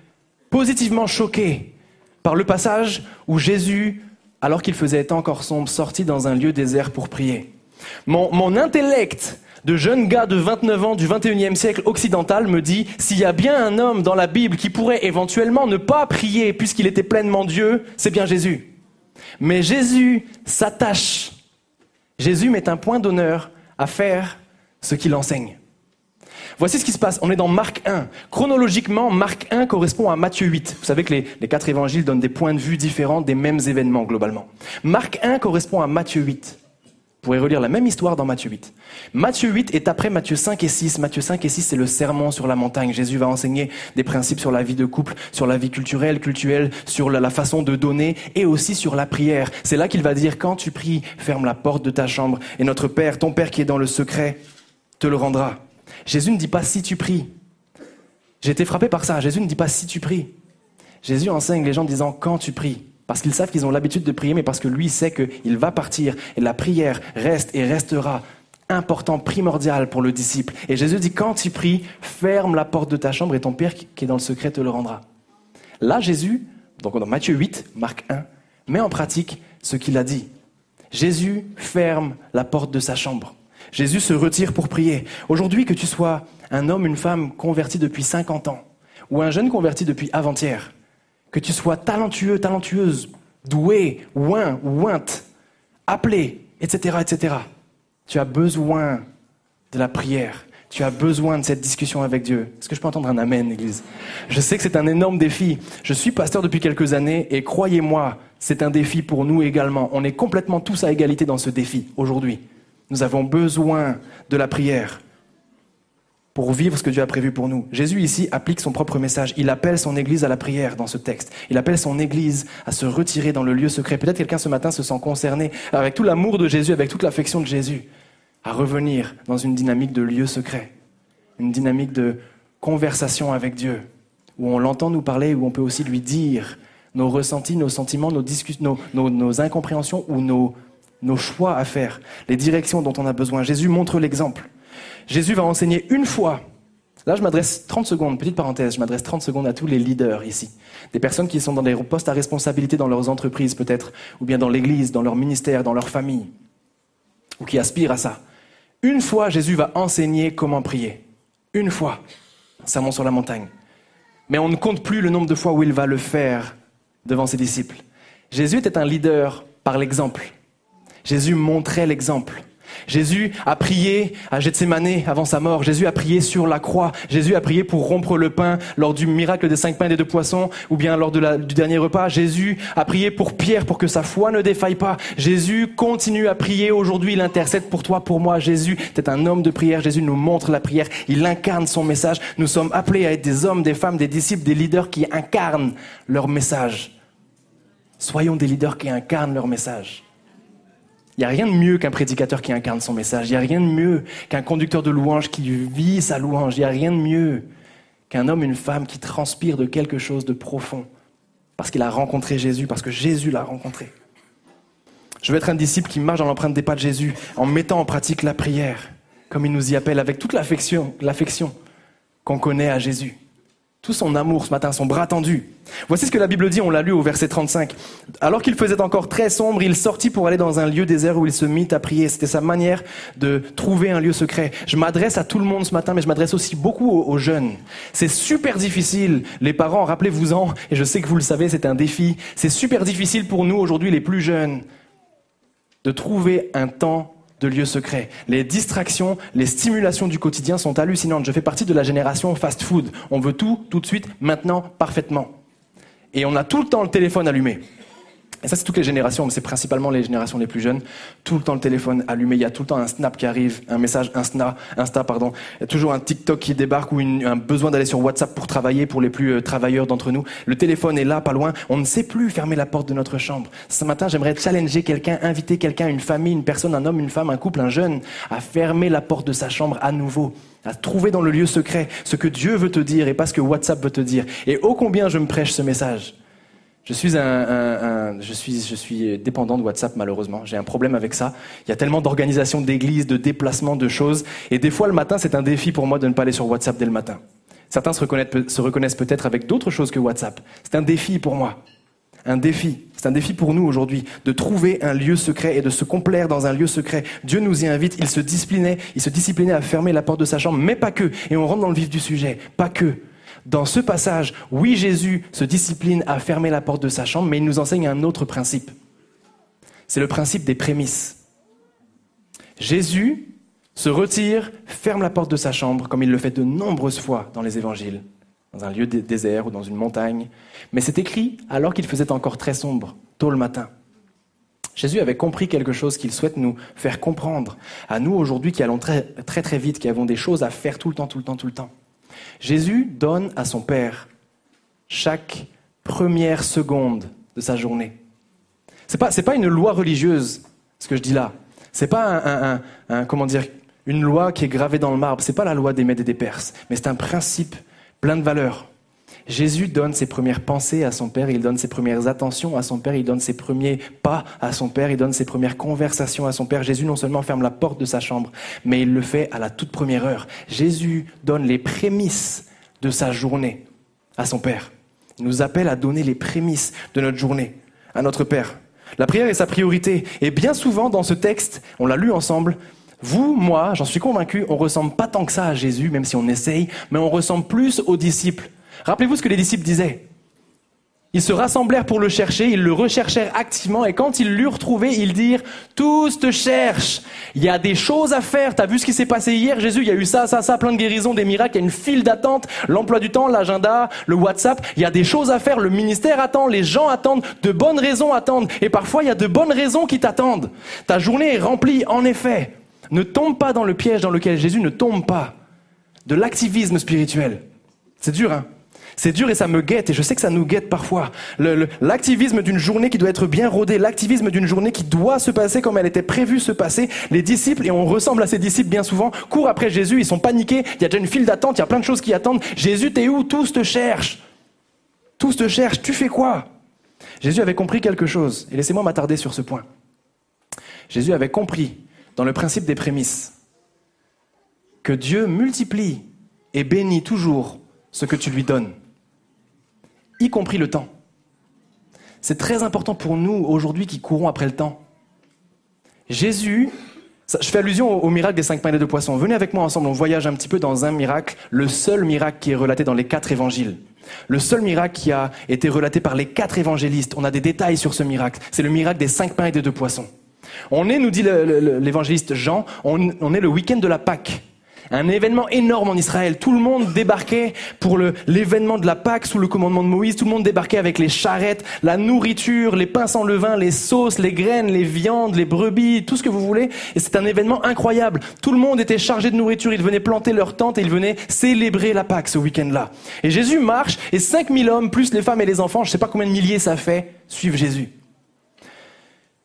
positivement choqué par le passage où Jésus, alors qu'il faisait encore sombre, sortit dans un lieu désert pour prier. Mon, mon intellect de jeune gars de 29 ans du 21e siècle occidental me dit, s'il y a bien un homme dans la Bible qui pourrait éventuellement ne pas prier puisqu'il était pleinement Dieu, c'est bien Jésus. Mais Jésus s'attache. Jésus met un point d'honneur à faire ce qu'il enseigne. Voici ce qui se passe. On est dans Marc 1. Chronologiquement, Marc 1 correspond à Matthieu 8. Vous savez que les, quatre évangiles donnent des points de vue différents des mêmes événements globalement. Marc 1 correspond à Matthieu 8. Vous pourrez relire la même histoire dans Matthieu 8. Matthieu 8 est après Matthieu 5 et 6. Matthieu 5 et 6, c'est le sermon sur la montagne. Jésus va enseigner des principes sur la vie de couple, sur la vie culturelle, culturelle, sur la façon de donner et aussi sur la prière. C'est là qu'il va dire, quand tu pries, ferme la porte de ta chambre et notre Père, ton Père qui est dans le secret, te le rendra. Jésus ne dit pas si tu pries. J'ai été frappé par ça. Jésus ne dit pas si tu pries. Jésus enseigne les gens en disant quand tu pries. Parce qu'ils savent qu'ils ont l'habitude de prier, mais parce que lui sait qu'il va partir. Et la prière reste et restera important, primordial pour le disciple. Et Jésus dit quand tu pries, ferme la porte de ta chambre et ton Père qui est dans le secret te le rendra. Là, Jésus, donc dans Matthieu 8, Marc 1, met en pratique ce qu'il a dit. Jésus ferme la porte de sa chambre. Jésus se retire pour prier. Aujourd'hui, que tu sois un homme, une femme converti depuis 50 ans, ou un jeune converti depuis avant-hier, que tu sois talentueux, talentueuse, doué, ouin, ouinte, appelé, etc., etc., tu as besoin de la prière. Tu as besoin de cette discussion avec Dieu. Est-ce que je peux entendre un Amen, Église? Je sais que c'est un énorme défi. Je suis pasteur depuis quelques années et croyez-moi, c'est un défi pour nous également. On est complètement tous à égalité dans ce défi aujourd'hui. Nous avons besoin de la prière pour vivre ce que Dieu a prévu pour nous. Jésus ici applique son propre message. Il appelle son Église à la prière dans ce texte. Il appelle son Église à se retirer dans le lieu secret. Peut-être quelqu'un ce matin se sent concerné avec tout l'amour de Jésus, avec toute l'affection de Jésus, à revenir dans une dynamique de lieu secret, une dynamique de conversation avec Dieu, où on l'entend nous parler, où on peut aussi lui dire nos ressentis, nos sentiments, nos, nos, nos, nos incompréhensions ou nos nos choix à faire, les directions dont on a besoin. Jésus montre l'exemple. Jésus va enseigner une fois. Là, je m'adresse 30 secondes, petite parenthèse, je m'adresse 30 secondes à tous les leaders ici. Des personnes qui sont dans des postes à responsabilité dans leurs entreprises peut-être, ou bien dans l'église, dans leur ministère, dans leur famille, ou qui aspirent à ça. Une fois, Jésus va enseigner comment prier. Une fois. Sermon sur la montagne. Mais on ne compte plus le nombre de fois où il va le faire devant ses disciples. Jésus était un leader par l'exemple. Jésus montrait l'exemple. Jésus a prié à Gethsemane avant sa mort. Jésus a prié sur la croix. Jésus a prié pour rompre le pain lors du miracle des cinq pains et des deux poissons ou bien lors du dernier repas. Jésus a prié pour Pierre pour que sa foi ne défaille pas. Jésus continue à prier aujourd'hui. Il intercède pour toi, pour moi. Jésus est un homme de prière. Jésus nous montre la prière. Il incarne son message. Nous sommes appelés à être des hommes, des femmes, des disciples, des leaders qui incarnent leur message. Soyons des leaders qui incarnent leur message. Il n'y a rien de mieux qu'un prédicateur qui incarne son message. Il n'y a rien de mieux qu'un conducteur de louange qui vit sa louange. Il n'y a rien de mieux qu'un homme, une femme qui transpire de quelque chose de profond. Parce qu'il a rencontré Jésus, parce que Jésus l'a rencontré. Je veux être un disciple qui marche dans l'empreinte des pas de Jésus en mettant en pratique la prière, comme il nous y appelle, avec toute l'affection, l'affection qu'on connaît à Jésus tout son amour ce matin, son bras tendu. Voici ce que la Bible dit, on l'a lu au verset 35. Alors qu'il faisait encore très sombre, il sortit pour aller dans un lieu désert où il se mit à prier. C'était sa manière de trouver un lieu secret. Je m'adresse à tout le monde ce matin, mais je m'adresse aussi beaucoup aux, aux jeunes. C'est super difficile. Les parents, rappelez-vous-en, et je sais que vous le savez, c'est un défi. C'est super difficile pour nous aujourd'hui, les plus jeunes, de trouver un temps de lieux secrets. Les distractions, les stimulations du quotidien sont hallucinantes. Je fais partie de la génération fast-food. On veut tout, tout de suite, maintenant, parfaitement. Et on a tout le temps le téléphone allumé. Et ça, c'est toutes les générations, mais c'est principalement les générations les plus jeunes. Tout le temps le téléphone allumé, il y a tout le temps un snap qui arrive, un message Insta, Insta pardon. Toujours un TikTok qui débarque ou un besoin d'aller sur WhatsApp pour travailler pour les plus euh, travailleurs d'entre nous. Le téléphone est là, pas loin. On ne sait plus fermer la porte de notre chambre. Ce matin, j'aimerais challenger quelqu'un, inviter quelqu'un, une famille, une personne, un homme, une femme, un couple, un jeune, à fermer la porte de sa chambre à nouveau à trouver dans le lieu secret ce que Dieu veut te dire et pas ce que WhatsApp veut te dire. Et ô combien je me prêche ce message. Je suis, un, un- un- je, suis, je suis dépendant de WhatsApp, malheureusement. J'ai un problème avec ça. Il y a tellement d'organisations d'églises, de déplacements, de choses. Et des fois, le matin, c'est un défi pour moi de ne pas aller sur WhatsApp dès le matin. Certains se se reconnaissent peut-être avec d'autres choses que WhatsApp. C'est un défi pour moi. Un défi. C'est un défi pour nous aujourd'hui de trouver un lieu secret et de se complaire dans un lieu secret. Dieu nous y invite. Il se disciplinait, il se disciplinait à fermer la porte de sa chambre, mais pas que. Et on rentre dans le vif du sujet. Pas que. Dans ce passage, oui, Jésus se discipline à fermer la porte de sa chambre, mais il nous enseigne un autre principe. C'est le principe des prémices. Jésus se retire, ferme la porte de sa chambre, comme il le fait de nombreuses fois dans les évangiles, dans un lieu dé- désert ou dans une montagne. Mais c'est écrit alors qu'il faisait encore très sombre, tôt le matin. Jésus avait compris quelque chose qu'il souhaite nous faire comprendre, à nous aujourd'hui qui allons très très très vite, qui avons des choses à faire tout le temps, tout le temps, tout le temps. Jésus donne à son Père chaque première seconde de sa journée. Pas c'est pas une loi religieuse ce que je dis là. Pas un- un- un- comment dire une loi qui est gravée dans le marbre. C'est pas la loi des Mèdes et des Perses, mais c'est un principe plein de valeurs. Jésus donne ses premières pensées à son Père, il donne ses premières attentions à son Père, il donne ses premiers pas à son Père, il donne ses premières conversations à son Père. Jésus non seulement ferme la porte de sa chambre, mais il le fait à la toute première heure. Jésus donne les prémices de sa journée à son Père. Il nous appelle à donner les prémices de notre journée à notre Père. La prière est sa priorité. Et bien souvent dans ce texte, on l'a lu ensemble, vous, moi, j'en suis convaincu, on ressemble pas tant que ça à Jésus, même si on essaye, mais on ressemble plus aux disciples. Rappelez-vous ce que les disciples disaient. Ils se rassemblèrent pour le chercher, ils le recherchèrent activement, et quand ils l'eurent retrouvé, ils dirent, tous te cherchent, il y a des choses à faire, t'as vu ce qui s'est passé hier, Jésus, il y a eu ça, ça, ça, plein de guérisons, des miracles, il y a une file d'attente, l'emploi du temps, l'agenda, le WhatsApp, il y a des choses à faire, le ministère attend, les gens attendent, de bonnes raisons attendent, et parfois il y a de bonnes raisons qui t'attendent. Ta journée est remplie, en effet. Ne tombe pas dans le piège dans lequel Jésus ne tombe pas, de l'activisme spirituel. C'est dur, hein? C'est dur et ça me guette, et je sais que ça nous guette parfois. L'activisme d'une journée qui doit être bien rodée, l'activisme d'une journée qui doit se passer comme elle était prévue se passer. Les disciples, et on ressemble à ces disciples bien souvent, courent après Jésus, ils sont paniqués, il y a déjà une file d'attente, il y a plein de choses qui attendent. Jésus, t'es où? Tous te cherchent. Tous te cherchent, tu fais quoi? Jésus avait compris quelque chose, et laissez-moi m'attarder sur ce point. Jésus avait compris, dans le principe des prémices, que Dieu multiplie et bénit toujours ce que tu lui donnes y compris le temps. C'est très important pour nous aujourd'hui qui courons après le temps. Jésus, je fais allusion au, miracle des cinq pains et des deux poissons. Venez avec moi ensemble, on voyage un petit peu dans un miracle, le seul miracle qui est relaté dans les quatre évangiles. Le seul miracle qui a été relaté par les quatre évangélistes. On a des détails sur ce miracle. C'est le miracle des cinq pains et des deux poissons. On est, nous dit l'évangéliste Jean, on est le week-end de la Pâque. Un événement énorme en Israël. Tout le monde débarquait pour l'événement de la Pâque sous le commandement de Moïse. Tout le monde débarquait avec les charrettes, la nourriture, les pains sans levain, les sauces, les graines, les viandes, les brebis, tout ce que vous voulez. Et c'est un événement incroyable. Tout le monde était chargé de nourriture. Ils venaient planter leur tente et ils venaient célébrer la Pâque ce week-end-là. Et Jésus marche et 5000 hommes, plus les femmes et les enfants, je sais pas combien de milliers ça fait, suivent Jésus.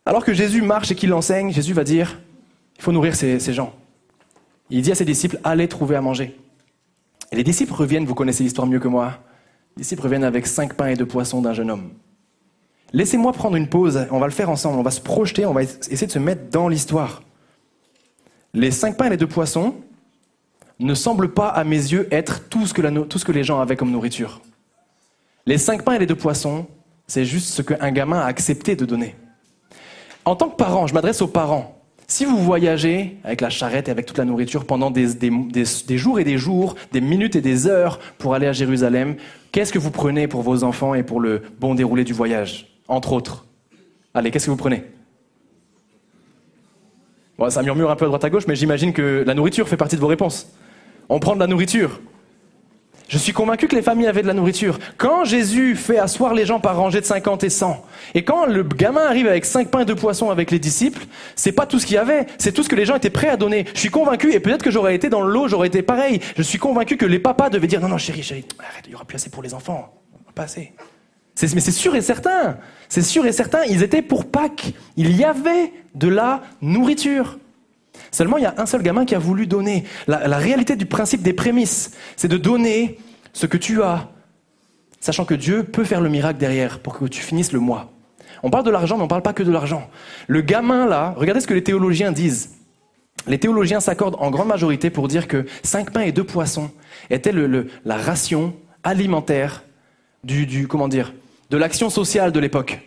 Alors que Jésus marche et qu'il enseigne, Jésus va dire, il faut nourrir ces gens. Il dit à ses disciples, allez trouver à manger. Et les disciples reviennent, vous connaissez l'histoire mieux que moi, les disciples reviennent avec cinq pains et deux poissons d'un jeune homme. Laissez-moi prendre une pause, on va le faire ensemble, on va se projeter, on va essayer de se mettre dans l'histoire. Les cinq pains et les deux poissons ne semblent pas, à mes yeux, être tout ce que, les gens avaient comme nourriture. Les cinq pains et les deux poissons, c'est juste ce qu'un gamin a accepté de donner. En tant que parent, je m'adresse aux parents. Si vous voyagez avec la charrette et avec toute la nourriture pendant des, jours et des jours, des minutes et des heures pour aller à Jérusalem, qu'est-ce que vous prenez pour vos enfants et pour le bon déroulé du voyage Entre autres? Allez, qu'est-ce que vous prenez? Bon, ça murmure un peu à droite à gauche, mais j'imagine que la nourriture fait partie de vos réponses. On prend de la nourriture. Je suis convaincu que les familles avaient de la nourriture. Quand Jésus fait asseoir les gens par rangées de 50 et 100, et quand le gamin arrive avec 5 pains et 2 poissons avec les disciples, c'est pas tout ce qu'il y avait, c'est tout ce que les gens étaient prêts à donner. Je suis convaincu, et peut-être que j'aurais été dans le lot, j'aurais été pareil. Je suis convaincu que les papas devaient dire non, non, chérie, chérie, arrête, il y aura plus assez pour les enfants. Pas assez. Mais c'est sûr et certain. C'est sûr et certain, ils étaient pour Pâques. Il y avait de la nourriture. Seulement, il y a un seul gamin qui a voulu donner. La, réalité du principe des prémices, c'est de donner ce que tu as, sachant que Dieu peut faire le miracle derrière pour que tu finisses le mois. On parle de l'argent, mais on ne parle pas que de l'argent. Le gamin là, regardez ce que les théologiens disent. Les théologiens s'accordent en grande majorité pour dire que cinq pains et deux poissons étaient le- la ration alimentaire du, du- comment dire, de l'action sociale de l'époque,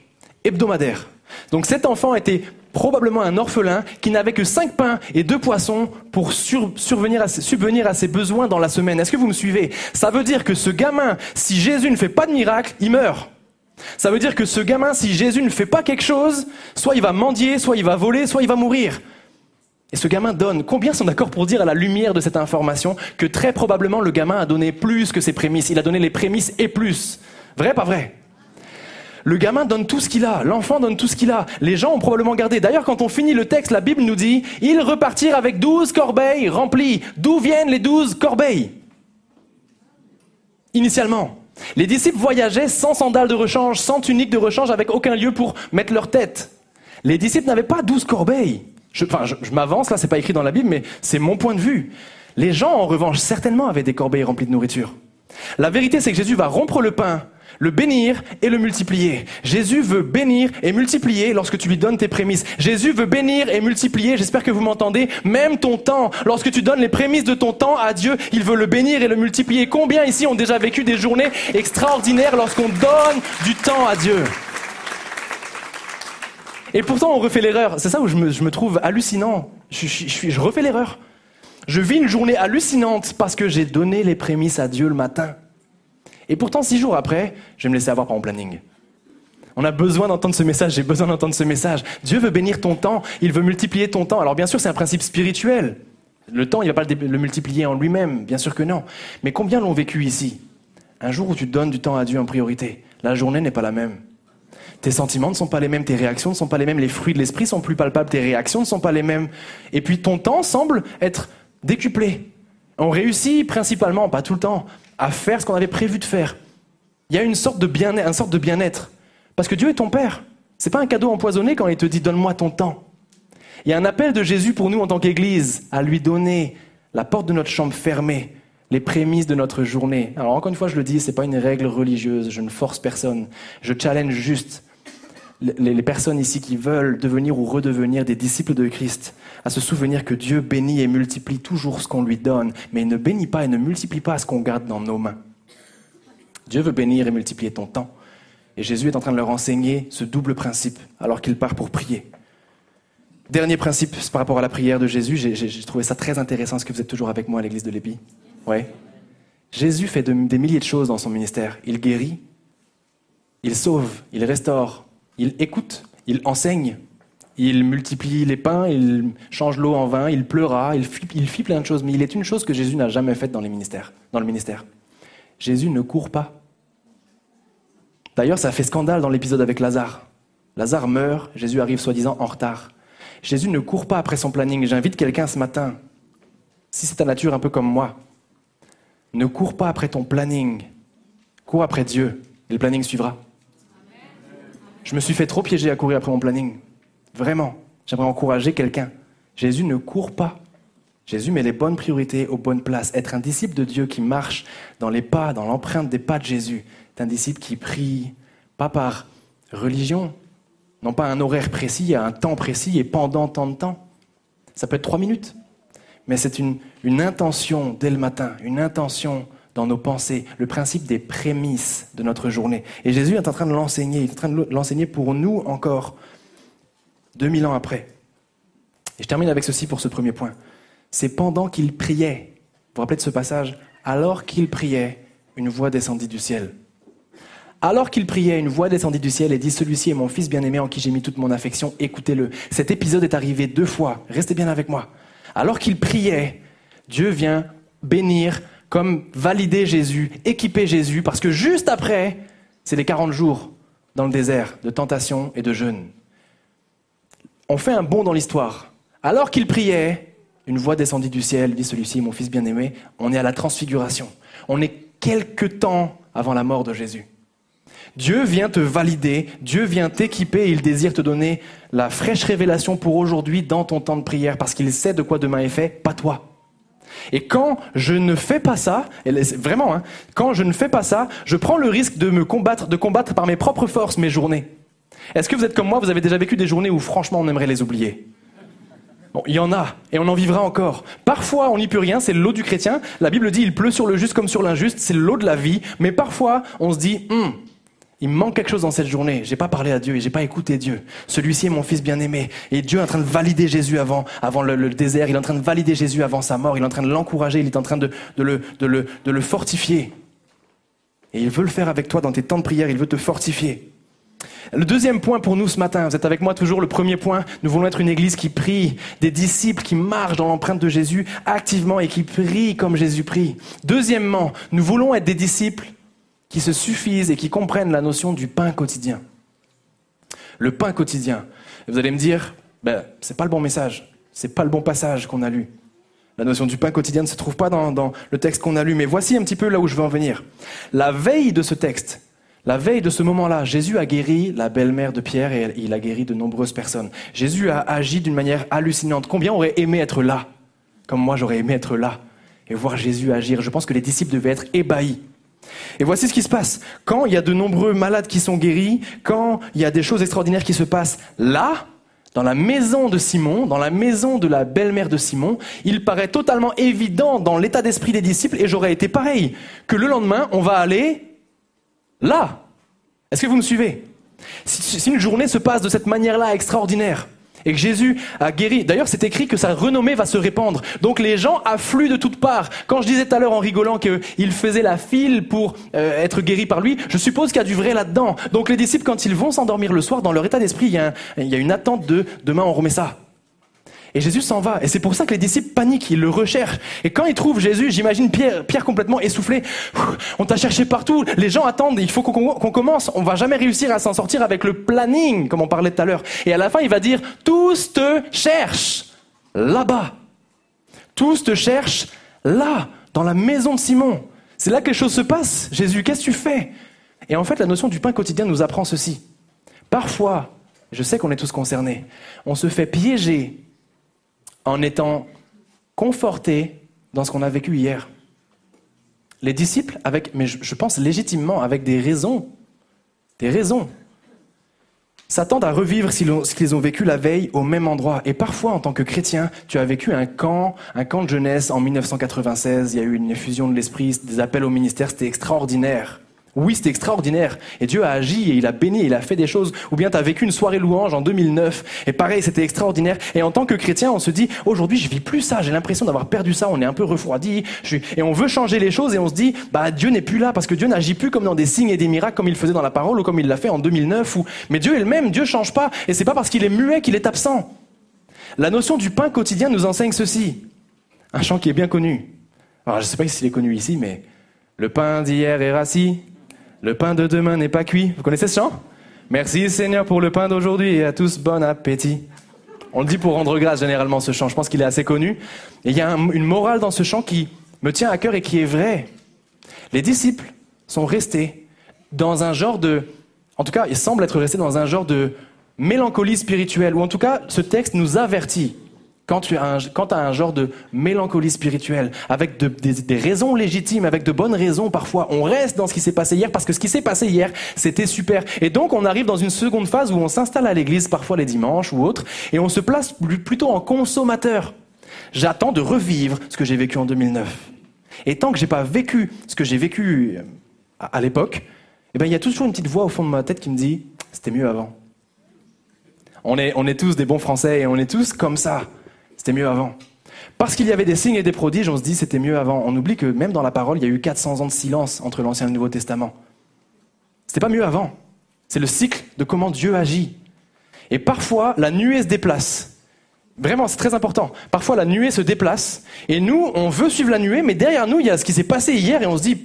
hebdomadaire. Donc cet enfant était probablement un orphelin qui n'avait que cinq pains et deux poissons pour subvenir à ses besoins dans la semaine. Est-ce que vous me suivez? Ça veut dire que ce gamin, si Jésus ne fait pas de miracle, il meurt. Ça veut dire que ce gamin, si Jésus ne fait pas quelque chose, soit il va mendier, soit il va voler, soit il va mourir. Et ce gamin donne. Combien sont d'accord pour dire à la lumière de cette information que très probablement le gamin a donné plus que ses prémices? Il a donné les prémices et plus. Vrai, pas vrai? Le gamin donne tout ce qu'il a, l'enfant donne tout ce qu'il a. Les gens ont probablement gardé. D'ailleurs, quand on finit le texte, la Bible nous dit, ils repartirent avec douze corbeilles remplies. D'où viennent les douze corbeilles? Initialement. Les disciples voyageaient sans sandales de rechange, sans tunique de rechange, avec aucun lieu pour mettre leur tête. Les disciples n'avaient pas douze corbeilles. Je, enfin, je, je m'avance, là, c'est pas écrit dans la Bible, mais c'est mon point de vue. Les gens, en revanche, certainement avaient des corbeilles remplies de nourriture. La vérité, c'est que Jésus va rompre le pain, le bénir et le multiplier. Jésus veut bénir et multiplier lorsque tu lui donnes tes prémices. Jésus veut bénir et multiplier, j'espère que vous m'entendez, même ton temps. Lorsque tu donnes les prémices de ton temps à Dieu, il veut le bénir et le multiplier. Combien ici ont déjà vécu des journées extraordinaires lorsqu'on donne du temps à Dieu? Et pourtant, on refait l'erreur. C'est ça où je me, trouve hallucinant. Je, je- je refais l'erreur. Je vis une journée hallucinante parce que j'ai donné les prémices à Dieu le matin. Et pourtant, six jours après, je vais me laisser avoir par mon planning. On a besoin d'entendre ce message, j'ai besoin d'entendre ce message. Dieu veut bénir ton temps, il veut multiplier ton temps. Alors bien sûr, c'est un principe spirituel. Le temps, il ne va pas le, multiplier en lui-même, bien sûr que non. Mais combien l'ont vécu ici? Un jour où tu donnes du temps à Dieu en priorité, la journée n'est pas la même. Tes sentiments ne sont pas les mêmes, tes réactions ne sont pas les mêmes, les fruits de l'esprit sont plus palpables, tes réactions ne sont pas les mêmes. Et puis ton temps semble être décuplé. On réussit principalement, pas tout le temps, à faire ce qu'on avait prévu de faire. Il y a une sorte de bien-être, sorte de bien-être. Parce que Dieu est ton Père. C'est pas un cadeau empoisonné quand il te dit donne-moi ton temps. Il y a un appel de Jésus pour nous en tant qu'Église à lui donner la porte de notre chambre fermée, les prémices de notre journée. Alors encore une fois, je le dis, c'est pas une règle religieuse. Je ne force personne. Je challenge juste les personnes ici qui veulent devenir ou redevenir des disciples de Christ à se souvenir que Dieu bénit et multiplie toujours ce qu'on lui donne, mais il ne bénit pas et ne multiplie pas ce qu'on garde dans nos mains. Dieu veut bénir et multiplier ton temps. Et Jésus est en train de leur enseigner ce double principe alors qu'il part pour prier. Dernier principe par rapport à la prière de Jésus, j'ai- trouvé ça très intéressant. Est-ce que vous êtes toujours avec moi à l'église de l'Épi Ouais. Jésus fait de- des milliers de choses dans son ministère. Il guérit, il sauve, il restaure, il écoute, il enseigne, il multiplie les pains, il change l'eau en vin, il pleura, il il fit plein de choses. Mais il est une chose que Jésus n'a jamais faite dans, dans le ministère. Jésus ne court pas. D'ailleurs, ça fait scandale dans l'épisode avec Lazare. Lazare meurt, Jésus arrive soi-disant en retard. Jésus ne court pas après son planning. J'invite quelqu'un ce matin, si c'est ta nature un peu comme moi, ne cours pas après ton planning. Cours après Dieu et le planning suivra. Je me suis fait trop piéger à courir après mon planning. Vraiment. J'aimerais encourager quelqu'un. Jésus ne court pas. Jésus met les bonnes priorités aux bonnes places. Être un disciple de Dieu qui marche dans les pas, dans l'empreinte des pas de Jésus, est un disciple qui prie, pas par religion, non pas un horaire précis, à un temps précis et pendant tant de temps. Ça peut être trois minutes, mais c'est une, une intention dès le matin, une intention dans nos pensées, le principe des prémices de notre journée. Et Jésus est en train de l'enseigner, il est en train de l'enseigner pour nous encore, 2000 ans après. Et je termine avec ceci pour ce premier point. C'est pendant qu'il priait, vous vous rappelez de ce passage, alors qu'il priait, une voix descendit du ciel. Alors qu'il priait, une voix descendit du ciel et dit Celui-ci est mon fils bien-aimé en qui j'ai mis toute mon affection, écoutez-le. Cet épisode est arrivé deux fois, restez bien avec moi. Alors qu'il priait, Dieu vient bénir, comme valider Jésus, équiper Jésus, parce que juste après, c'est les 40 jours dans le désert de tentation et de jeûne. On fait un bond dans l'histoire. Alors qu'il priait, une voix descendit du ciel, dit celui-ci, mon fils bien-aimé, on est à la transfiguration. On est quelque temps avant la mort de Jésus. Dieu vient te valider, Dieu vient t'équiper et il désire te donner la fraîche révélation pour aujourd'hui dans ton temps de prière parce qu'il sait de quoi demain est fait, pas toi. Et quand je ne fais pas ça, vraiment, hein, quand je ne fais pas ça, je prends le risque de me combattre, de combattre par mes propres forces mes journées. Est-ce que vous êtes comme moi, vous avez déjà vécu des journées où franchement on aimerait les oublier? Il y en a, et on en vivra encore. Parfois, on n'y peut rien, c'est le lot du chrétien. La Bible dit, il pleut sur le juste comme sur l'injuste, c'est le lot de la vie. Mais parfois, on se dit, Hum, il me manque quelque chose dans cette journée. J'ai pas parlé à Dieu et j'ai pas écouté Dieu. Celui-ci est mon fils bien-aimé. Et Dieu est en train de valider Jésus avant, avant le, désert. Il est en train de valider Jésus avant sa mort. Il est en train de l'encourager. Il est en train de le fortifier. Et il veut le faire avec toi dans tes temps de prière. Il veut te fortifier. Le deuxième point pour nous ce matin, vous êtes avec moi toujours, le premier point, nous voulons être une église qui prie, des disciples qui marchent dans l'empreinte de Jésus activement et qui prient comme Jésus prie. Deuxièmement, nous voulons être des disciples qui se suffisent et qui comprennent la notion du pain quotidien. Le pain quotidien. Vous allez me dire, ben, c'est pas le bon message, c'est pas le bon passage qu'on a lu. La notion du pain quotidien ne se trouve pas dans, dans le texte qu'on a lu, mais voici un petit peu là où je veux en venir. La veille de ce texte, la veille de ce moment-là, Jésus a guéri la belle-mère de Pierre et il a guéri de nombreuses personnes. Jésus a agi d'une manière hallucinante. Combien auraient aimé être là? Comme moi, j'aurais aimé être là et voir Jésus agir. Je pense que les disciples devaient être ébahis. Et voici ce qui se passe. Quand il y a de nombreux malades qui sont guéris, quand il y a des choses extraordinaires qui se passent là, dans la maison de Simon, dans la maison de la belle-mère de Simon, il paraît totalement évident dans l'état d'esprit des disciples, et j'aurais été pareil, que le lendemain, on va aller là. Est-ce que vous me suivez? Si, une journée se passe de cette manière-là extraordinaire, et que Jésus a guéri, d'ailleurs c'est écrit que sa renommée va se répandre, donc les gens affluent de toutes parts. Quand je disais tout à l'heure en rigolant qu'il faisait la file pour euh, être guéri par lui, je suppose qu'il y a du vrai là-dedans. Donc les disciples, quand ils vont s'endormir le soir, dans leur état d'esprit, il il y a une attente de demain on remet ça. Et Jésus s'en va. Et c'est pour ça que les disciples paniquent, ils le recherchent. Et quand ils trouvent Jésus, j'imagine Pierre, complètement essoufflé. On t'a cherché partout, les gens attendent, il faut qu'on qu'on commence. On va jamais réussir à s'en sortir avec le planning, comme on parlait tout à l'heure. Et à la fin, il va dire, tous te cherchent là-bas. Tous te cherchent là, dans la maison de Simon. C'est là que les choses se passent. Jésus, qu'est-ce que tu fais? Et en fait, la notion du pain quotidien nous apprend ceci. Parfois, je sais qu'on est tous concernés, on se fait piéger en étant conforté dans ce qu'on a vécu hier. Les disciples, avec, mais je, pense légitimement, avec des raisons, des raisons, s'attendent à revivre ce qu'ils ont- ce qu'ils ont vécu la veille au même endroit. Et parfois, en tant que chrétien, tu as vécu un camp, un camp de jeunesse en 1996. Il y a eu une effusion de l'esprit, des appels au ministère, c'était extraordinaire. Oui, c'était extraordinaire. Et Dieu a agi et il a béni, il a fait des choses. Ou bien tu as vécu une soirée louange en 2009 et pareil, c'était extraordinaire. Et en tant que chrétien, on se dit, aujourd'hui, je vis plus ça. J'ai l'impression d'avoir perdu ça. On est un peu refroidi. Et on veut changer les choses et on se dit, bah, Dieu n'est plus là parce que Dieu n'agit plus comme dans des signes et des miracles comme il faisait dans la parole ou comme il l'a fait en 2009 ou, mais Dieu est le même. Dieu change pas. Et c'est pas parce qu'il est muet qu'il est absent. La notion du pain quotidien nous enseigne ceci. Un chant qui est bien connu. Alors, je sais pas s'il est connu ici, mais le pain d'hier est rassis, le pain de demain n'est pas cuit. Vous connaissez ce chant? Merci Seigneur pour le pain d'aujourd'hui et à tous bon appétit. On le dit pour rendre grâce généralement ce chant. Je pense qu'il est assez connu. Et il y a un- une morale dans ce chant qui me tient à cœur et qui est vraie. Les disciples sont restés dans un genre de, en tout cas, ils semblent être restés dans un genre de mélancolie spirituelle, ou en tout cas, ce texte nous avertit quand tu as un, genre de mélancolie spirituelle, avec de- des, raisons légitimes, avec de bonnes raisons parfois, on reste dans ce qui s'est passé hier, parce que ce qui s'est passé hier, c'était super. Et donc, on arrive dans une seconde phase où on s'installe à l'église, parfois les dimanches ou autres, et on se place plutôt en consommateur. J'attends de revivre ce que j'ai vécu en 2009. Et tant que j'ai pas vécu ce que j'ai vécu euh, à, l'époque, eh ben, il y a toujours une petite voix au fond de ma tête qui me dit, c'était mieux avant. On est tous des bons Français et on est tous comme ça. C'était mieux avant. Parce qu'il y avait des signes et des prodiges, on se dit c'était mieux avant. On oublie que même dans la parole, il y a eu 400 ans de silence entre l'Ancien et le Nouveau Testament. C'était pas mieux avant. C'est le cycle de comment Dieu agit. Et parfois, la nuée se déplace. Vraiment, c'est très important. Parfois, la nuée se déplace et nous, on veut suivre la nuée, mais derrière nous, il y a ce qui s'est passé hier et on se dit,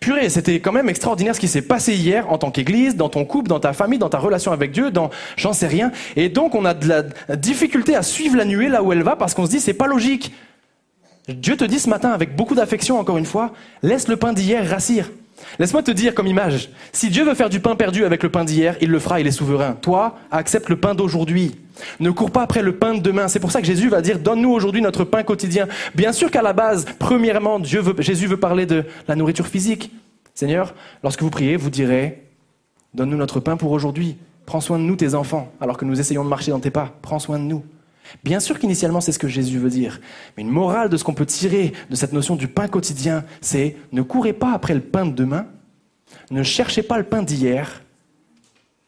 purée, c'était quand même extraordinaire ce qui s'est passé hier en tant qu'église, dans ton couple, dans ta famille, dans ta relation avec Dieu, dans j'en sais rien. Et donc, on a de la difficulté à suivre la nuée là où elle va parce qu'on se dit, c'est pas logique. Dieu te dit ce matin, avec beaucoup d'affection encore une fois, laisse le pain d'hier rassir. Laisse-moi te dire comme image, si Dieu veut faire du pain perdu avec le pain d'hier, il le fera, il est souverain. Toi, accepte le pain d'aujourd'hui. Ne cours pas après le pain de demain. C'est pour ça que Jésus va dire, donne-nous aujourd'hui notre pain quotidien. Bien sûr qu'à la base, premièrement, Jésus veut parler de la nourriture physique. Seigneur, lorsque vous priez, vous direz, donne-nous notre pain pour aujourd'hui. Prends soin de nous, tes enfants, alors que nous essayons de marcher dans tes pas. Prends soin de nous. Bien sûr qu'initialement c'est ce que Jésus veut dire, mais une morale de ce qu'on peut tirer de cette notion du pain quotidien, c'est ne courez pas après le pain de demain, ne cherchez pas le pain d'hier,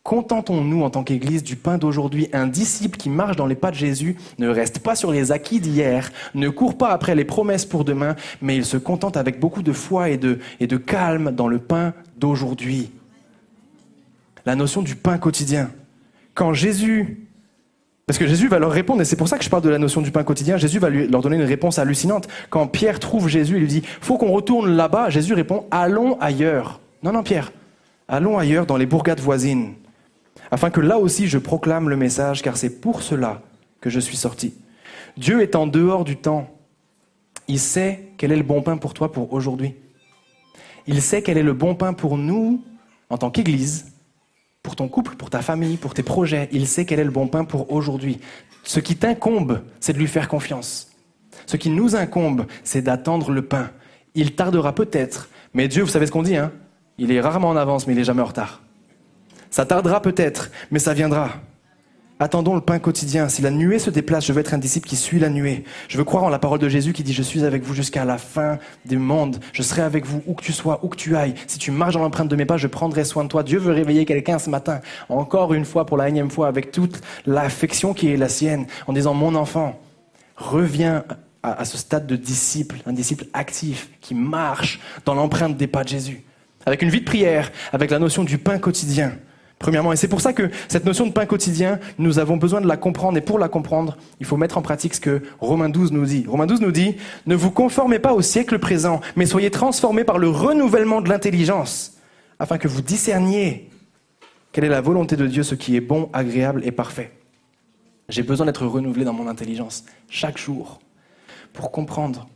contentons-nous en tant qu'Église du pain d'aujourd'hui. Un disciple qui marche dans les pas de Jésus ne reste pas sur les acquis d'hier, ne court pas après les promesses pour demain, mais il se contente avec beaucoup de foi et de, et de calme dans le pain d'aujourd'hui. La notion du pain quotidien. Quand Jésus parce que Jésus va leur répondre, et c'est pour ça que je parle de la notion du pain quotidien. Jésus va leur donner une réponse hallucinante. Quand Pierre trouve Jésus, il lui dit Faut qu'on retourne là-bas. Jésus répond Allons ailleurs. Non, non, Pierre, allons ailleurs dans les bourgades voisines, afin que là aussi je proclame le message, car c'est pour cela que je suis sorti. Dieu est en dehors du temps. Il sait quel est le bon pain pour toi pour aujourd'hui. Il sait quel est le bon pain pour nous en tant qu'Église pour ton couple, pour ta famille, pour tes projets. Il sait quel est le bon pain pour aujourd'hui. Ce qui t'incombe, c'est de lui faire confiance. Ce qui nous incombe, c'est d'attendre le pain. Il tardera peut-être, mais Dieu, vous savez ce qu'on dit, hein? Il est rarement en avance, mais il est jamais en retard. Ça tardera peut-être, mais ça viendra. Attendons le pain quotidien. Si la nuée se déplace, je veux être un disciple qui suit la nuée. Je veux croire en la parole de Jésus qui dit Je suis avec vous jusqu'à la fin des mondes. Je serai avec vous où que tu sois, où que tu ailles. Si tu marches dans l'empreinte de mes pas, je prendrai soin de toi. Dieu veut réveiller quelqu'un ce matin, encore une fois, pour la énième fois, avec toute l'affection qui est la sienne, en disant Mon enfant, reviens à, ce stade de disciple, un disciple actif qui marche dans l'empreinte des pas de Jésus. Avec une vie de prière, avec la notion du pain quotidien. Premièrement, et c'est pour ça que cette notion de pain quotidien, nous avons besoin de la comprendre, et pour la comprendre, il faut mettre en pratique ce que Romains 12 nous dit. Romains 12 nous dit, ne vous conformez pas au siècle présent, mais soyez transformés par le renouvellement de l'intelligence, afin que vous discerniez quelle est la volonté de Dieu, ce qui est bon, agréable et parfait. J'ai besoin d'être renouvelé dans mon intelligence chaque jour pour comprendre.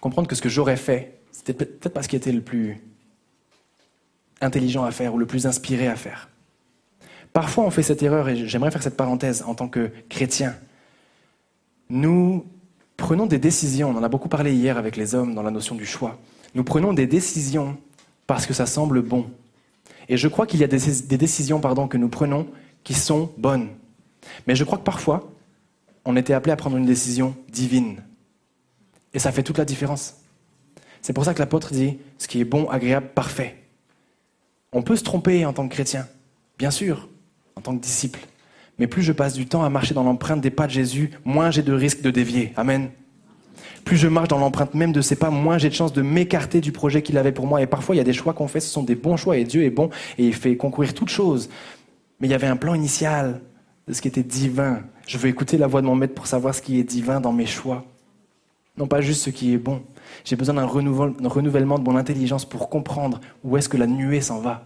Comprendre que ce que j'aurais fait, c'était peut-être pas ce qui était le plus intelligent à faire ou le plus inspiré à faire. Parfois, on fait cette erreur, et j'aimerais faire cette parenthèse en tant que chrétien. Nous prenons des décisions, on en a beaucoup parlé hier avec les hommes dans la notion du choix. Nous prenons des décisions parce que ça semble bon. Et je crois qu'il y a des, décisions pardon, que nous prenons qui sont bonnes. Mais je crois que parfois, on était appelé à prendre une décision divine. Et ça fait toute la différence. C'est pour ça que l'apôtre dit ce qui est bon, agréable, parfait. On peut se tromper en tant que chrétien, bien sûr, en tant que disciple. Mais plus je passe du temps à marcher dans l'empreinte des pas de Jésus, moins j'ai de risques de dévier. Amen. Plus je marche dans l'empreinte même de ses pas, moins j'ai de chances de m'écarter du projet qu'il avait pour moi. Et parfois, il y a des choix qu'on fait, ce sont des bons choix, et Dieu est bon, et il fait concourir toutes choses. Mais il y avait un plan initial de ce qui était divin. Je veux écouter la voix de mon maître pour savoir ce qui est divin dans mes choix. Non pas juste ce qui est bon. J'ai besoin d'un renouvellement de mon intelligence pour comprendre où est-ce que la nuée s'en va.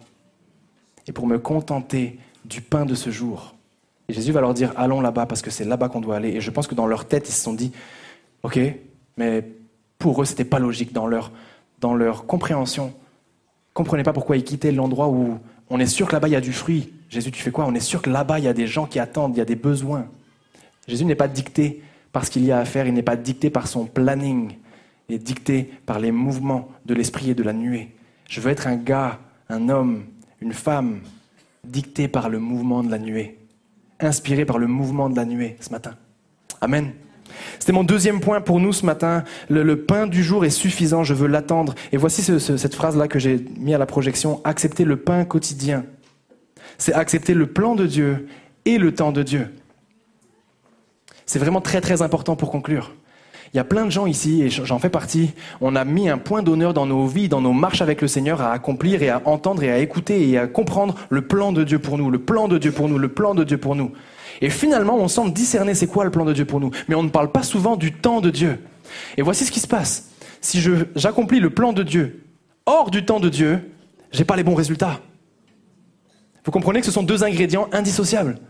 Et pour me contenter du pain de ce jour. Et Jésus va leur dire, allons là-bas parce que c'est là-bas qu'on doit aller. Et je pense que dans leur tête, ils se sont dit, ok, mais pour eux, c'était pas logique dans leur, dans leur compréhension. Ils comprenaient pas pourquoi ils quittaient l'endroit où on est sûr que là-bas il y a du fruit. Jésus, tu fais quoi? On est sûr que là-bas il y a des gens qui attendent, il y a des besoins. Jésus n'est pas dicté par ce qu'il y a à faire, il n'est pas dicté par son planning est dicté par les mouvements de l'esprit et de la nuée. Je veux être un gars, un homme, une femme, dicté par le mouvement de la nuée, inspiré par le mouvement de la nuée ce matin. Amen. C'était mon deuxième point pour nous ce matin. Le, pain du jour est suffisant, je veux l'attendre. Et voici cette phrase-là que j'ai mis à la projection. Accepter le pain quotidien. C'est accepter le plan de Dieu et le temps de Dieu. C'est vraiment très très important pour conclure. Il y a plein de gens ici, et j'en fais partie, on a mis un point d'honneur dans nos vies, dans nos marches avec le Seigneur, à accomplir et à entendre et à écouter et à comprendre le plan de Dieu pour nous, le plan de Dieu pour nous, le plan de Dieu pour nous. Et finalement, on semble discerner c'est quoi le plan de Dieu pour nous, mais on ne parle pas souvent du temps de Dieu. Et voici ce qui se passe. Si j'accomplis le plan de Dieu hors du temps de Dieu, j'ai pas les bons résultats. Vous comprenez que ce sont deux ingrédients indissociables.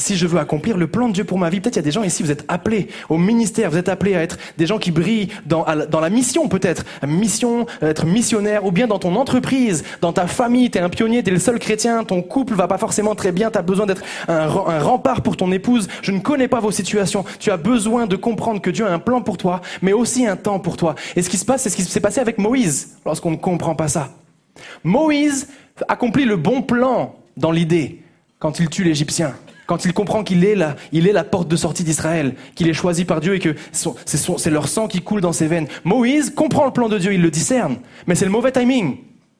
Si je veux accomplir le plan de Dieu pour ma vie, peut-être il y a des gens ici, vous êtes appelés au ministère, vous êtes appelés à être des gens qui brillent dans, la- mission peut-être, mission, être missionnaire, ou bien dans ton entreprise, dans ta famille, tu es un pionnier, tu es le seul chrétien, ton couple va pas forcément très bien, tu as besoin d'être un rempart pour ton épouse, je ne connais pas vos situations, tu as besoin de comprendre que Dieu a un plan pour toi, mais aussi un temps pour toi. Et ce qui se passe, c'est ce qui s'est passé avec Moïse, lorsqu'on ne comprend pas ça. Moïse accomplit le bon plan dans l'idée quand il tue l'Égyptien, quand il comprend qu'il est la, porte de sortie d'Israël, qu'il est choisi par Dieu et que c'est leur sang qui coule dans ses veines. Moïse comprend le plan de Dieu, il le discerne, mais c'est le mauvais timing.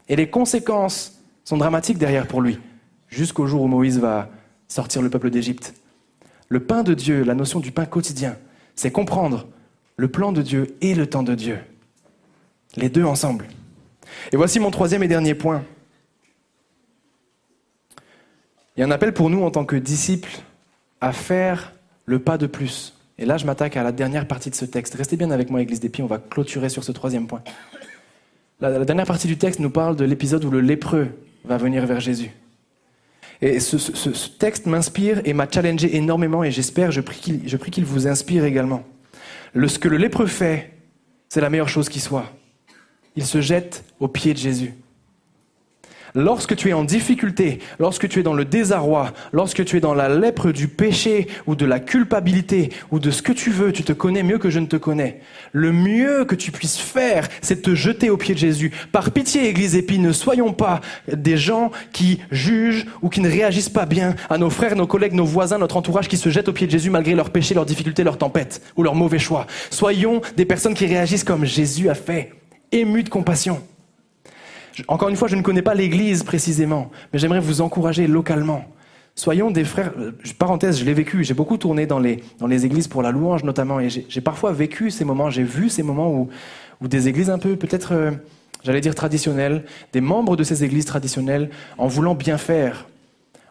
Et les conséquences sont dramatiques derrière pour lui, jusqu'au jour où Moïse va sortir le peuple d'Égypte. Le pain de Dieu, la notion du pain quotidien, c'est comprendre le plan de Dieu et le temps de Dieu. Les deux ensemble. Et voici mon troisième et dernier point. Il y a un appel pour nous en tant que disciples à faire le pas de plus. Et là, je m'attaque à la dernière partie de ce texte. Restez bien avec moi, Église des Pieds, on va clôturer sur ce troisième point. La, dernière partie du texte nous parle de l'épisode où le lépreux va venir vers Jésus. Et ce, texte m'inspire et m'a challengé énormément et j'espère, je prie qu'il je prie qu'il vous inspire également. Le, ce que le lépreux fait, c'est la meilleure chose qui soit. Il se jette aux pieds de Jésus. Lorsque tu es en difficulté, lorsque tu es dans le désarroi, lorsque tu es dans la lèpre du péché ou de la culpabilité ou de ce que tu veux, tu te connais mieux que je ne te connais. Le mieux que tu puisses faire, c'est te jeter aux pieds de Jésus. Par pitié, Église Épi, ne soyons pas des gens qui jugent ou qui ne réagissent pas bien à nos frères, nos collègues, nos voisins, notre entourage qui se jettent aux pieds de Jésus malgré leurs péchés, leurs difficultés, leurs tempêtes ou leurs mauvais choix. Soyons des personnes qui réagissent comme Jésus a fait, émus de compassion. Encore une fois, je ne connais pas l'Église précisément, mais j'aimerais vous encourager localement. Soyons des frères. euh, Parenthèse, je l'ai vécu. J'ai beaucoup tourné dans les, dans les églises pour la louange notamment, et j'ai parfois vécu ces moments, j'ai vu ces moments où, où des églises un peu, peut-être, euh, j'allais dire traditionnelles, des membres de ces églises traditionnelles, en voulant bien faire,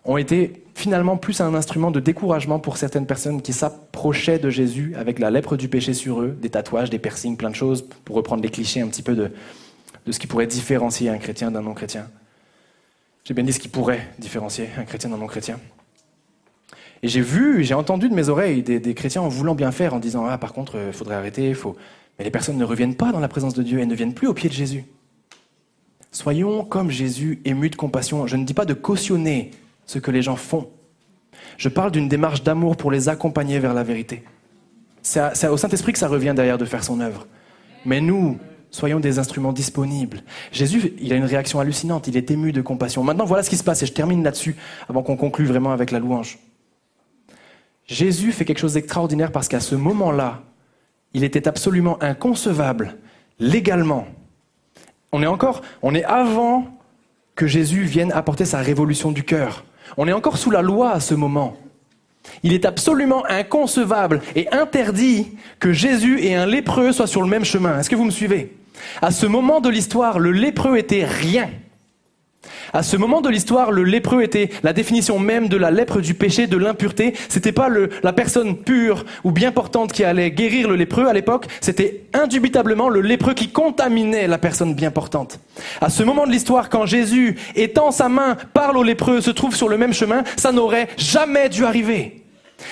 ont été finalement plus un instrument de découragement pour certaines personnes qui s'approchaient de Jésus avec la lèpre du péché sur eux, des tatouages, des piercings, plein de choses, pour reprendre les clichés un petit peu de, de ce qui pourrait différencier un chrétien d'un non-chrétien. J'ai bien dit ce qui pourrait différencier un chrétien d'un non-chrétien. Et j'ai vu, j'ai entendu de mes oreilles des, chrétiens en voulant bien faire, en disant Ah, par contre, il faudrait arrêter, faut. Mais les personnes ne reviennent pas dans la présence de Dieu, elles ne viennent plus au pied de Jésus. Soyons comme Jésus, émus de compassion. Je ne dis pas de cautionner ce que les gens font. Je parle d'une démarche d'amour pour les accompagner vers la vérité. C'est au Saint-Esprit que ça revient derrière de faire son œuvre. Mais nous, soyons des instruments disponibles. Jésus, il a une réaction hallucinante, il est ému de compassion. Maintenant, voilà ce qui se passe, et je termine là-dessus, avant qu'on conclue vraiment avec la louange. Jésus fait quelque chose d'extraordinaire parce qu'à ce moment-là, il était absolument inconcevable, légalement. On est encore, on est avant que Jésus vienne apporter sa révolution du cœur. On est encore sous la loi à ce moment. Il est absolument inconcevable et interdit que Jésus et un lépreux soient sur le même chemin. Est-ce que vous me suivez? À ce moment de l'histoire, le lépreux était rien. À ce moment de l'histoire, le lépreux était la définition même de la lèpre du péché, de l'impureté. C'était pas la personne pure ou bien portante qui allait guérir le lépreux à l'époque. C'était indubitablement le lépreux qui contaminait la personne bien portante. À ce moment de l'histoire, quand Jésus étend sa main, parle au lépreux, se trouve sur le même chemin, ça n'aurait jamais dû arriver.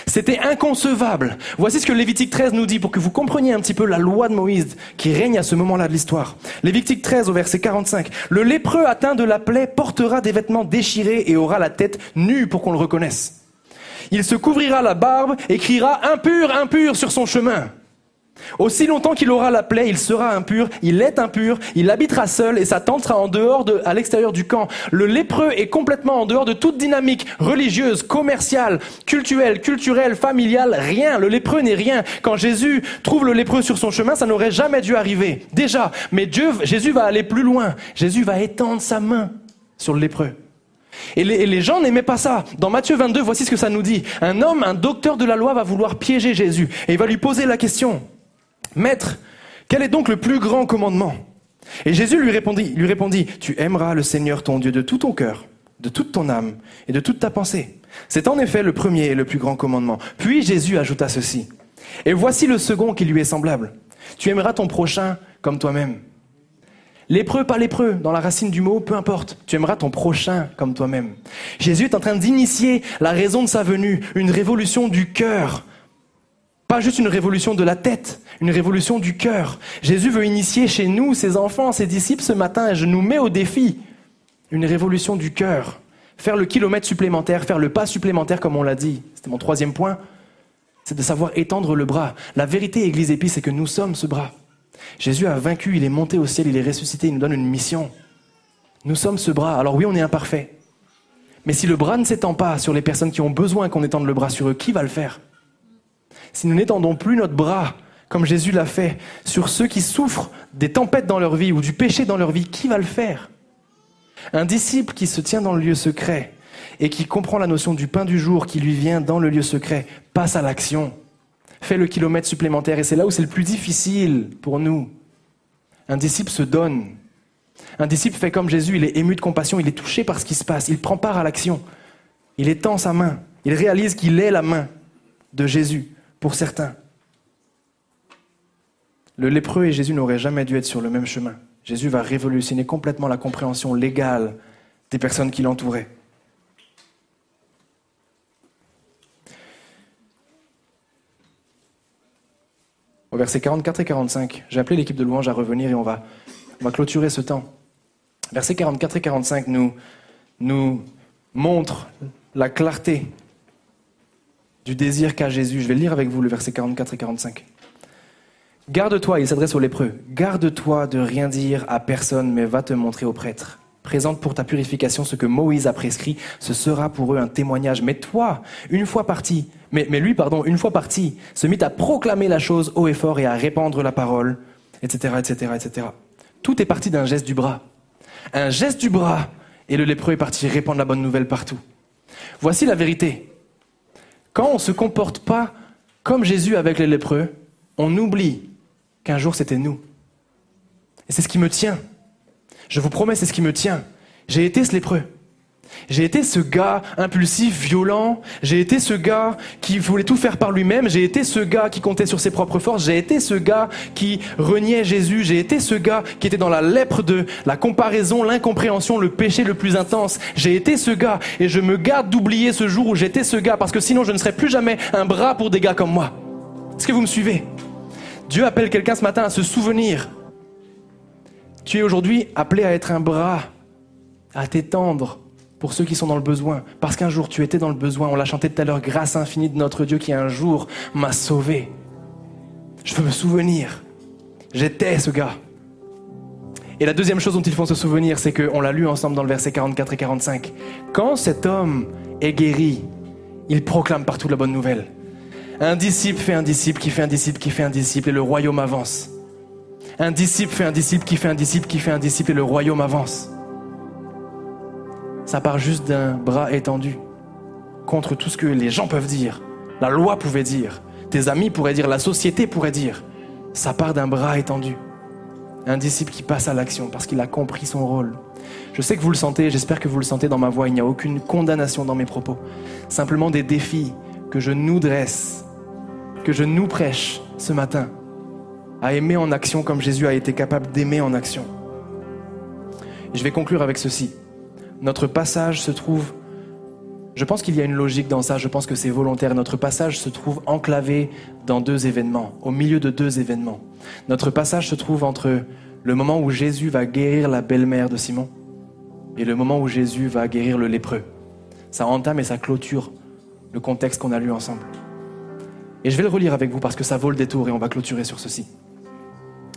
C'était inconcevable. Voici ce que Lévitique 13 nous dit pour que vous compreniez un petit peu la loi de Moïse qui règne à ce moment-là de l'histoire. Lévitique 13 au verset 45. Le lépreux atteint de la plaie portera des vêtements déchirés et aura la tête nue pour qu'on le reconnaisse. Il se couvrira la barbe et criera impur, impur sur son chemin. Aussi longtemps qu'il aura la plaie, il sera impur, il est impur, il habitera seul et sa tente sera en dehors de, à l'extérieur du camp. Le lépreux est complètement en dehors de toute dynamique religieuse, commerciale, culturelle, culturelle, familiale, rien. Le lépreux n'est rien. Quand Jésus trouve le lépreux sur son chemin, ça n'aurait jamais dû arriver. Déjà. Mais Dieu, Jésus va aller plus loin. Jésus va étendre sa main sur le lépreux. Et les, et les gens n'aimaient pas ça. Dans Matthieu 22, voici ce que ça nous dit. Un homme, un docteur de la loi va vouloir piéger Jésus et il va lui poser la question. Maître, quel est donc le plus grand commandement? Et Jésus lui répondit, lui répondit, Tu aimeras le Seigneur ton Dieu de tout ton cœur, de toute ton âme et de toute ta pensée. C'est en effet le premier et le plus grand commandement. Puis Jésus ajouta ceci. Et voici le second qui lui est semblable. Tu aimeras ton prochain comme toi-même. Lépreux, pas lépreux, dans la racine du mot, peu importe. Tu aimeras ton prochain comme toi-même. Jésus est en train d'initier la raison de sa venue, une révolution du cœur. Pas juste une révolution de la tête, une révolution du cœur. Jésus veut initier chez nous, ses enfants, ses disciples ce matin, je nous mets au défi, une révolution du cœur. Faire le kilomètre supplémentaire, faire le pas supplémentaire comme on l'a dit. C'était mon troisième point. C'est de savoir étendre le bras. La vérité, Église Épice, c'est que nous sommes ce bras. Jésus a vaincu, il est monté au ciel, il est ressuscité, il nous donne une mission. Nous sommes ce bras. Alors oui, on est imparfait. Mais si le bras ne s'étend pas sur les personnes qui ont besoin qu'on étende le bras sur eux, qui va le faire? Si nous n'étendons plus notre bras, comme Jésus l'a fait, sur ceux qui souffrent des tempêtes dans leur vie ou du péché dans leur vie, qui va le faire? Un disciple qui se tient dans le lieu secret et qui comprend la notion du pain du jour qui lui vient dans le lieu secret, passe à l'action fait le kilomètre supplémentaire. Et c'est là où c'est le plus difficile pour nous. Un disciple se donne. Un disciple fait comme Jésus, il est ému de compassion, il est touché par ce qui se passe, il prend part à l'action. Il étend sa main, il réalise qu'il est la main de Jésus pour certains. Le lépreux et Jésus n'auraient jamais dû être sur le même chemin. Jésus va révolutionner complètement la compréhension légale des personnes qui l'entouraient. au verset 44 et 45. J'ai appelé l'équipe de louange à revenir et on va, va clôturer ce temps. Versets 44 et 45 nous, nous montrent la clarté du désir qu'a Jésus. Je vais lire avec vous le verset 44 et 45. Garde-toi, il s'adresse aux lépreux, garde-toi de rien dire à personne, mais va te montrer au prêtre. Présente pour ta purification ce que Moïse a prescrit, ce sera pour eux un témoignage. Mais toi, une fois parti, mais, lui, pardon, une fois parti, se mit à proclamer la chose haut et fort et à répandre la parole, etc., etc., etc. Tout est parti d'un geste du bras. Un geste du bras, et le lépreux est parti répandre la bonne nouvelle partout. Voici la vérité. Quand on ne se comporte pas comme Jésus avec les lépreux, on oublie qu'un jour c'était nous. Et c'est ce qui me tient. Je vous promets, c'est ce qui me tient. J'ai été ce lépreux. J'ai été ce gars impulsif, violent. J'ai été ce gars qui voulait tout faire par lui-même. J'ai été ce gars qui comptait sur ses propres forces. J'ai été ce gars qui reniait Jésus. J'ai été ce gars qui était dans la lèpre de la comparaison, l'incompréhension, le péché le plus intense. J'ai été ce gars et je me garde d'oublier ce jour où j'étais ce gars parce que sinon je ne serais plus jamais un bras pour des gars comme moi. Est-ce que vous me suivez? Dieu appelle quelqu'un ce matin à se souvenir. Tu es aujourd'hui appelé à être un bras, à t'étendre pour ceux qui sont dans le besoin. Parce qu'un jour tu étais dans le besoin. On l'a chanté tout à l'heure, grâce infinie de notre Dieu qui un jour m'a sauvé. Je veux me souvenir. J'étais ce gars. Et la deuxième chose dont il faut se souvenir, c'est qu'on l'a lu ensemble dans le verset 44 et 45. Quand cet homme est guéri, il proclame partout la bonne nouvelle. Un disciple fait un disciple qui fait un disciple qui fait un disciple et le royaume avance. Un disciple fait un disciple qui fait un disciple qui fait un disciple et le royaume avance ça part juste d'un bras étendu contre tout ce que les gens peuvent dire, la loi pouvait dire, tes amis pourraient dire, la société pourrait dire. Ça part d'un bras étendu. Un disciple qui passe à l'action parce qu'il a compris son rôle. Je sais que vous le sentez, j'espère que vous le sentez dans ma voix, il n'y a aucune condamnation dans mes propos. Simplement des défis que je nous dresse, que je nous prêche ce matin, à aimer en action comme Jésus a été capable d'aimer en action. je vais conclure avec ceci notre passage se trouve, je pense qu'il y a une logique dans ça, je pense que c'est volontaire, notre passage se trouve enclavé dans deux événements, au milieu de deux événements. Notre passage se trouve entre le moment où Jésus va guérir la belle-mère de Simon et le moment où Jésus va guérir le lépreux. Ça entame et ça clôture le contexte qu'on a lu ensemble. Et je vais le relire avec vous parce que ça vaut le détour et on va clôturer sur ceci.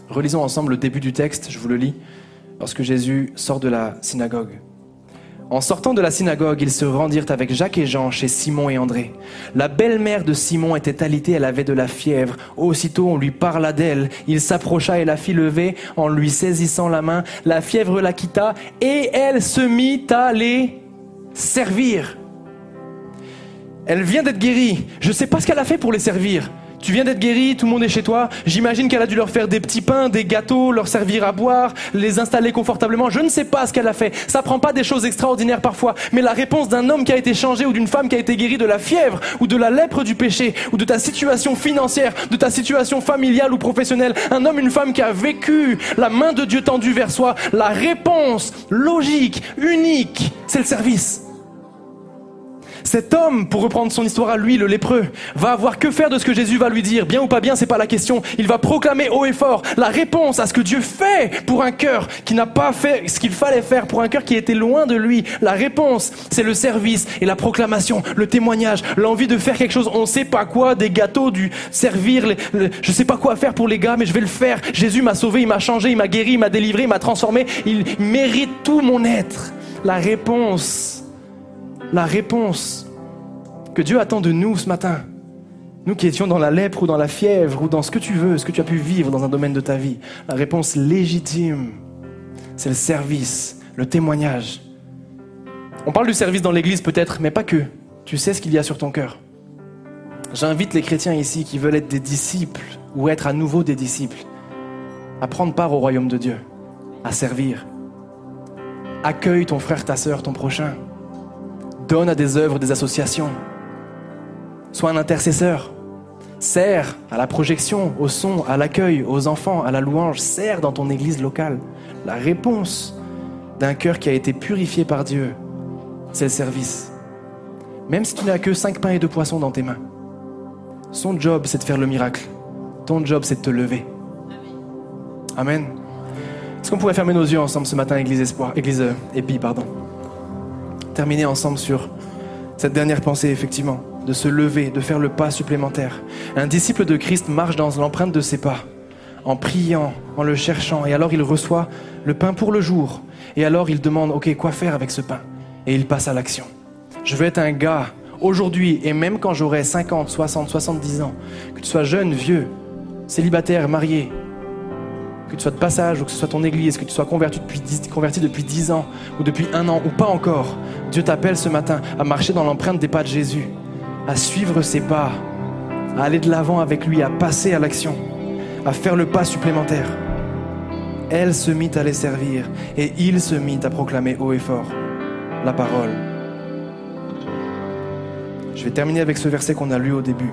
Relisons ensemble le début du texte, je vous le lis, lorsque Jésus sort de la synagogue. En sortant de la synagogue, ils se rendirent avec Jacques et Jean chez Simon et André. La belle-mère de Simon était alitée, elle avait de la fièvre. Aussitôt on lui parla d'elle. Il s'approcha et la fit lever en lui saisissant la main. La fièvre la quitta et elle se mit à les servir. Elle vient d'être guérie. Je ne sais pas ce qu'elle a fait pour les servir. Tu viens d'être guéri, tout le monde est chez toi. J'imagine qu'elle a dû leur faire des petits pains, des gâteaux, leur servir à boire, les installer confortablement. Je ne sais pas ce qu'elle a fait. Ça prend pas des choses extraordinaires parfois, mais la réponse d'un homme qui a été changé ou d'une femme qui a été guérie de la fièvre ou de la lèpre du péché ou de ta situation financière, de ta situation familiale ou professionnelle, un homme, une femme qui a vécu la main de Dieu tendue vers soi, la réponse logique, unique, c'est le service. Cet homme, pour reprendre son histoire à lui, le lépreux, va avoir que faire de ce que Jésus va lui dire. Bien ou pas bien, c'est pas la question. Il va proclamer haut et fort la réponse à ce que Dieu fait pour un cœur qui n'a pas fait ce qu'il fallait faire pour un cœur qui était loin de lui. La réponse, c'est le service et la proclamation, le témoignage, l'envie de faire quelque chose. On sait pas quoi, des gâteaux, du servir, les, les- je sais pas quoi faire pour les gars, mais je vais le faire. Jésus m'a sauvé, il m'a changé, il m'a guéri, il m'a délivré, il m'a transformé. Il mérite tout mon être. La réponse la réponse que Dieu attend de nous ce matin. Nous qui étions dans la lèpre ou dans la fièvre ou dans ce que tu veux, ce que tu as pu vivre dans un domaine de ta vie. La réponse légitime, c'est le service, le témoignage. On parle du service dans l'église peut-être, mais pas que. Tu sais ce qu'il y a sur ton cœur. J'invite les chrétiens ici qui veulent être des disciples ou être à nouveau des disciples à prendre part au royaume de Dieu, à servir. Accueille ton frère, ta sœur, ton prochain. Donne à des œuvres, des associations. Sois un intercesseur. Sers à la projection, au son, à l'accueil, aux enfants, à la louange. Sers dans ton église locale. La réponse d'un cœur qui a été purifié par Dieu, c'est le service. Même si tu n'as que cinq pains et deux poissons dans tes mains. Son job, c'est de faire le miracle. Ton job, c'est de te lever. Amen. Est-ce qu'on pourrait fermer nos yeux ensemble ce matin, Église Espoir, Église euh, Épi, pardon? Terminer ensemble sur cette dernière pensée, effectivement, de se lever, de faire le pas supplémentaire. Un disciple de Christ marche dans l'empreinte de ses pas, en priant, en le cherchant, et alors il reçoit le pain pour le jour. Et alors il demande, ok, quoi faire avec ce pain? Et il passe à l'action. Je veux être un gars, aujourd'hui, et même quand j'aurai 50, 60, 70 ans, que tu sois jeune, vieux, célibataire, marié, que tu sois de passage ou que ce soit ton église, que tu sois converti depuis, 10, converti depuis 10 ans ou depuis un an ou pas encore, Dieu t'appelle ce matin à marcher dans l'empreinte des pas de Jésus, à suivre ses pas, à aller de l'avant avec lui, à passer à l'action, à faire le pas supplémentaire. Elle se mit à les servir et il se mit à proclamer haut et fort la parole. Je vais terminer avec ce verset qu'on a lu au début.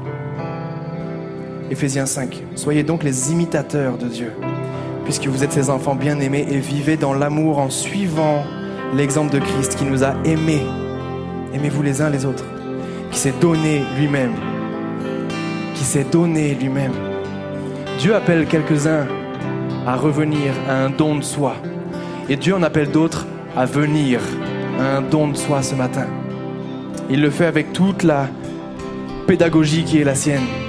Éphésiens 5. Soyez donc les imitateurs de Dieu puisque vous êtes ses enfants bien-aimés et vivez dans l'amour en suivant l'exemple de Christ qui nous a aimés. Aimez-vous les uns les autres, qui s'est donné lui-même, qui s'est donné lui-même. Dieu appelle quelques-uns à revenir à un don de soi, et Dieu en appelle d'autres à venir à un don de soi ce matin. Il le fait avec toute la pédagogie qui est la sienne.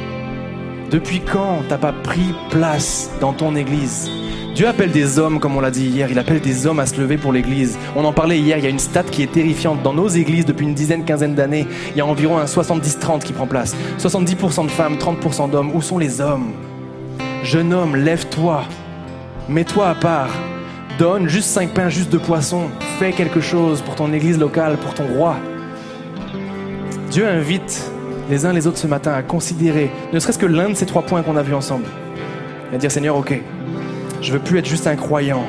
Depuis quand t'as pas pris place dans ton église? Dieu appelle des hommes, comme on l'a dit hier, il appelle des hommes à se lever pour l'église. On en parlait hier, il y a une stat qui est terrifiante. Dans nos églises, depuis une dizaine, quinzaine d'années, il y a environ un 70-30 qui prend place. 70% de femmes, 30% d'hommes. Où sont les hommes? Jeune homme, lève-toi. Mets-toi à part. Donne juste 5 pains, juste de poissons. Fais quelque chose pour ton église locale, pour ton roi. Dieu invite les uns les autres ce matin à considérer ne serait-ce que l'un de ces trois points qu'on a vus ensemble. Et à dire Seigneur, ok, je veux plus être juste un croyant,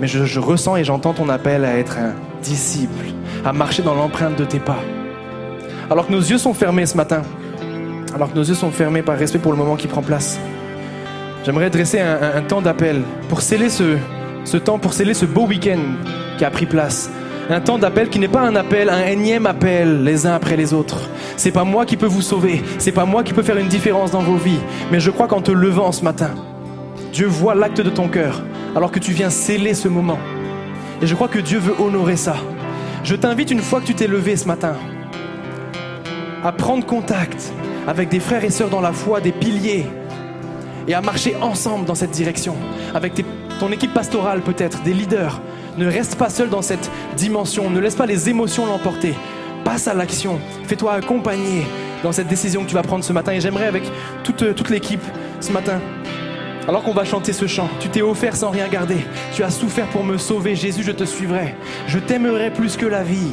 mais je, ressens et j'entends ton appel à être un disciple, à marcher dans l'empreinte de tes pas. Alors que nos yeux sont fermés ce matin, alors que nos yeux sont fermés par respect pour le moment qui prend place, j'aimerais dresser un, temps d'appel pour sceller ce, pour sceller ce beau week-end qui a pris place. Un temps d'appel qui n'est pas un appel, un énième appel les uns après les autres. C'est pas moi qui peux vous sauver, c'est pas moi qui peux faire une différence dans vos vies, mais je crois qu'en te levant ce matin, Dieu voit l'acte de ton cœur alors que tu viens sceller ce moment. Et je crois que Dieu veut honorer ça. Je t'invite une fois que tu t'es levé ce matin à prendre contact avec des frères et sœurs dans la foi, des piliers, et à marcher ensemble dans cette direction, avec ton équipe pastorale peut-être, des leaders. Ne reste pas seul dans cette dimension, ne laisse pas les émotions l'emporter. Passe à l'action, fais-toi accompagner dans cette décision que tu vas prendre ce matin. Et j'aimerais avec toute, toute l'équipe ce matin, alors qu'on va chanter ce chant, tu t'es offert sans rien garder, tu as souffert pour me sauver, Jésus, je te suivrai, je t'aimerai plus que la vie.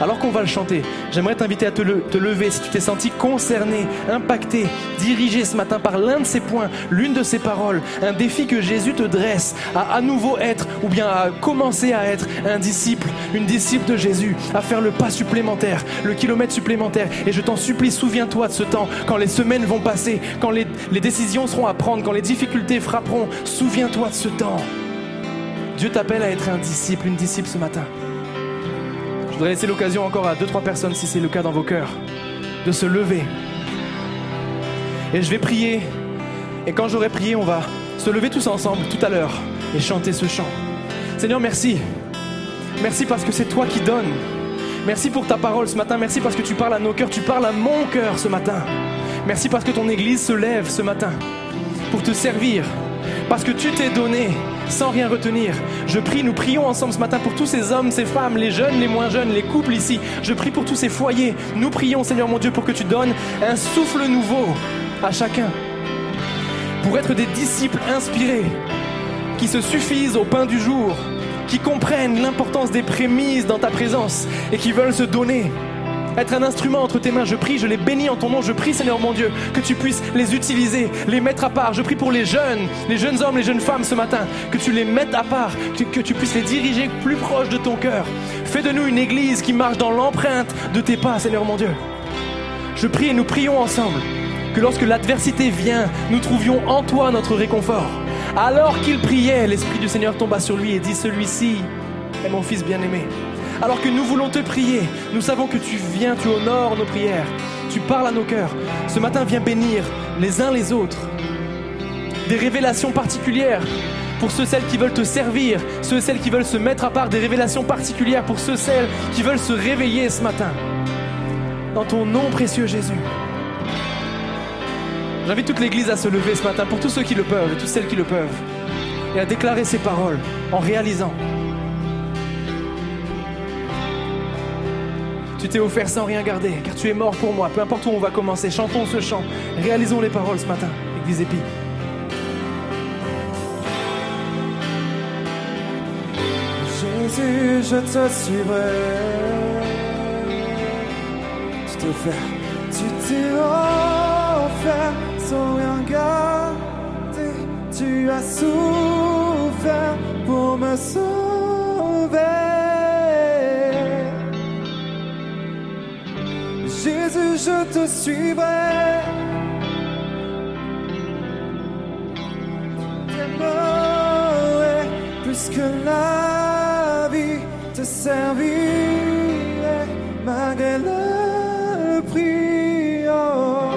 Alors qu'on va le chanter, j'aimerais t'inviter à te, le- te lever si tu t'es senti concerné, impacté, dirigé ce matin par l'un de ces points, l'une de ces paroles, un défi que Jésus te dresse à à nouveau être ou bien à commencer à être un disciple, une disciple de Jésus, à faire le pas supplémentaire, le kilomètre supplémentaire. Et je t'en supplie, souviens-toi de ce temps, quand les semaines vont passer, quand les, les décisions seront à prendre, quand les difficultés frapperont, souviens-toi de ce temps. Dieu t'appelle à être un disciple, une disciple ce matin. Je voudrais laisser l'occasion encore à deux, trois personnes, si c'est le cas dans vos cœurs, de se lever. Et je vais prier. Et quand j'aurai prié, on va se lever tous ensemble tout à l'heure et chanter ce chant. Seigneur, merci. Merci parce que c'est toi qui donnes. Merci pour ta parole ce matin. Merci parce que tu parles à nos cœurs. Tu parles à mon cœur ce matin. Merci parce que ton Église se lève ce matin pour te servir. Parce que tu t'es donné sans rien retenir. Je prie, nous prions ensemble ce matin pour tous ces hommes, ces femmes, les jeunes, les moins jeunes, les couples ici. Je prie pour tous ces foyers. Nous prions, Seigneur mon Dieu, pour que tu donnes un souffle nouveau à chacun. Pour être des disciples inspirés, qui se suffisent au pain du jour, qui comprennent l'importance des prémices dans ta présence et qui veulent se donner. Être un instrument entre tes mains, je prie, je les bénis en ton nom, je prie Seigneur mon Dieu, que tu puisses les utiliser, les mettre à part. Je prie pour les jeunes, les jeunes hommes, les jeunes femmes ce matin, que tu les mettes à part, que, tu puisses les diriger plus proche de ton cœur. Fais de nous une église qui marche dans l'empreinte de tes pas, Seigneur mon Dieu. Je prie et nous prions ensemble que lorsque l'adversité vient, nous trouvions en toi notre réconfort. Alors qu'il priait, l'Esprit du Seigneur tomba sur lui et dit, celui-ci est mon Fils bien-aimé. Alors que nous voulons te prier, nous savons que tu viens, tu honores nos prières, tu parles à nos cœurs. Ce matin, viens bénir les uns les autres. Des révélations particulières pour ceux, celles qui veulent te servir, ceux, celles qui veulent se mettre à part, des révélations particulières pour ceux, celles qui veulent se réveiller ce matin. Dans ton nom précieux Jésus. J'invite toute l'Église à se lever ce matin, pour tous ceux qui le peuvent et toutes celles qui le peuvent, et à déclarer ces paroles en réalisant. Tu t'es offert sans rien garder, car tu es mort pour moi. Peu importe où on va commencer, chantons ce chant, réalisons les paroles ce matin, Église Épi. Jésus, je te suivrai. Tu t'es offert, tu t'es offert sans rien garder. Tu as souffert pour me sauver. Je te suivrai. T'aimerai plus que la vie te servirai malgré le prix. Oh.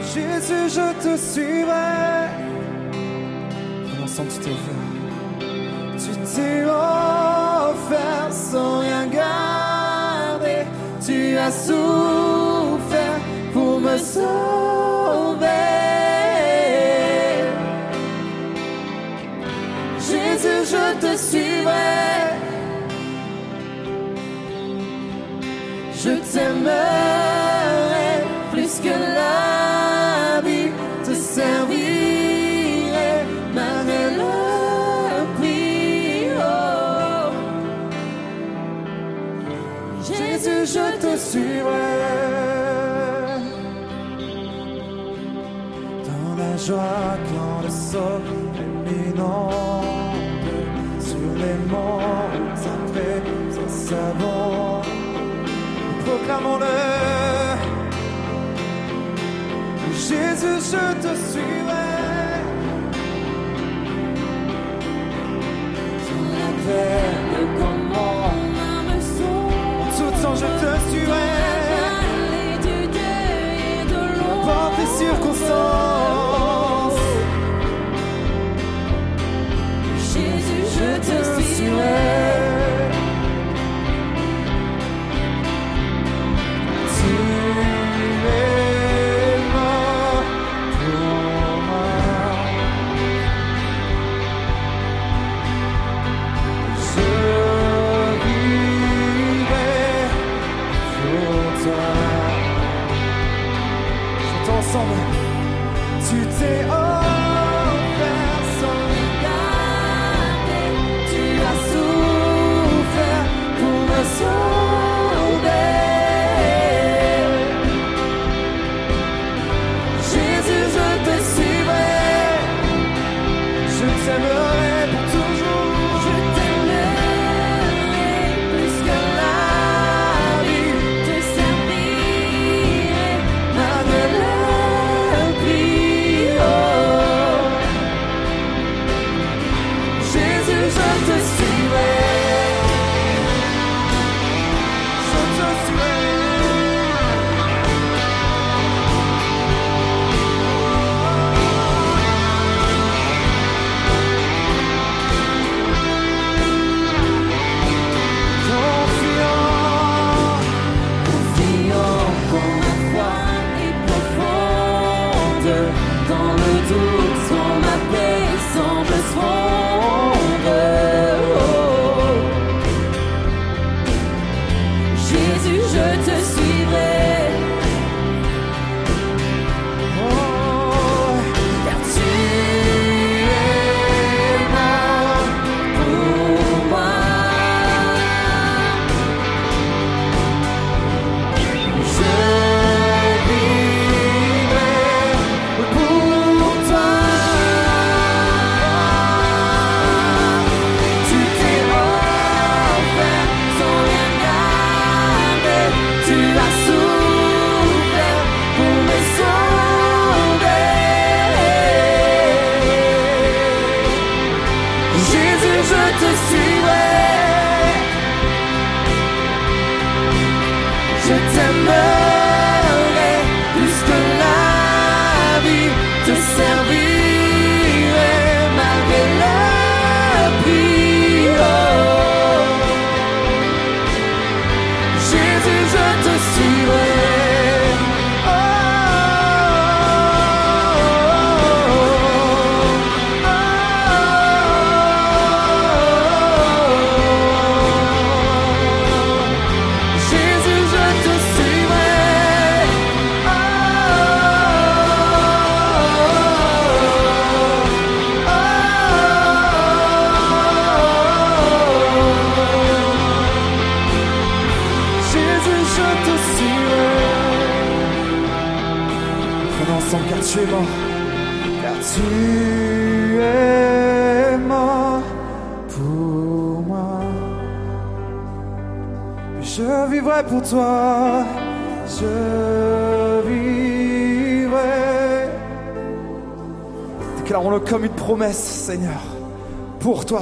Jésus, je te suivrai. Ensemble, tu t'es. Tu t'es offert sans. As souffert pour me sauver. Jésus, je te suivrai. Je t'aimerai suivrai. Dans la joie quand le soleil éminente sur les monts après un savon. Proclamons-le. Jésus, je te suivrai.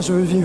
Je veux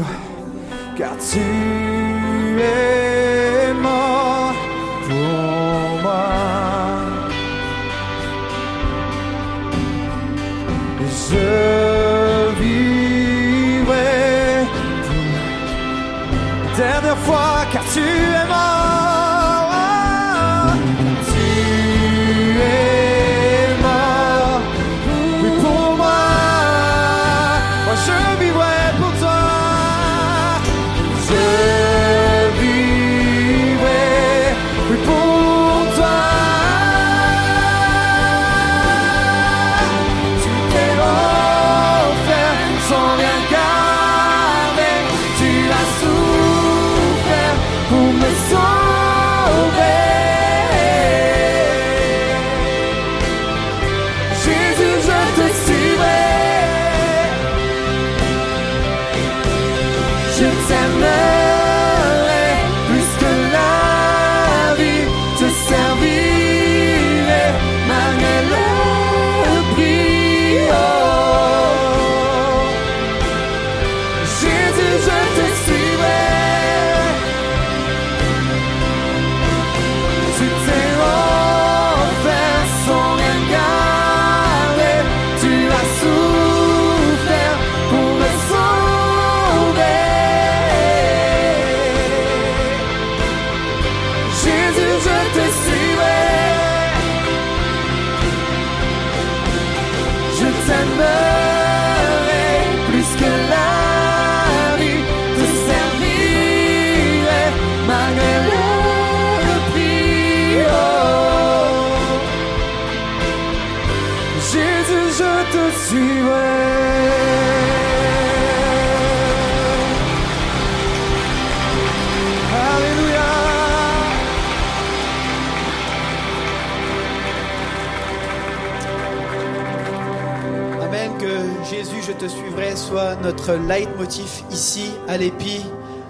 ici à l'Épi.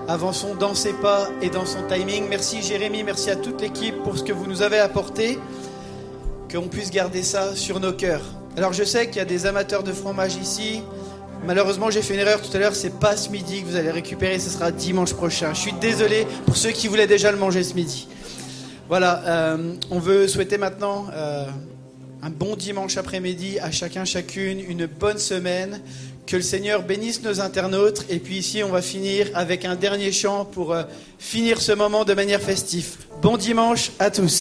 Avançons dans ses pas et dans son timing. Merci Jérémy, merci à toute l'équipe pour ce que vous nous avez apporté. Qu'on puisse garder ça sur nos cœurs. Alors je sais qu'il y a des amateurs de fromage ici. Malheureusement, j'ai fait une erreur tout à l'heure. C'est pas ce midi que vous allez récupérer. Ce sera dimanche prochain. Je suis désolé pour ceux qui voulaient déjà le manger ce midi. Voilà. euh, on veut souhaiter maintenant euh, un bon dimanche après-midi à chacun, chacune, une bonne semaine. Que le Seigneur bénisse nos internautes. Et puis ici, on va finir avec un dernier chant pour euh, finir ce moment de manière festive. Bon dimanche à tous.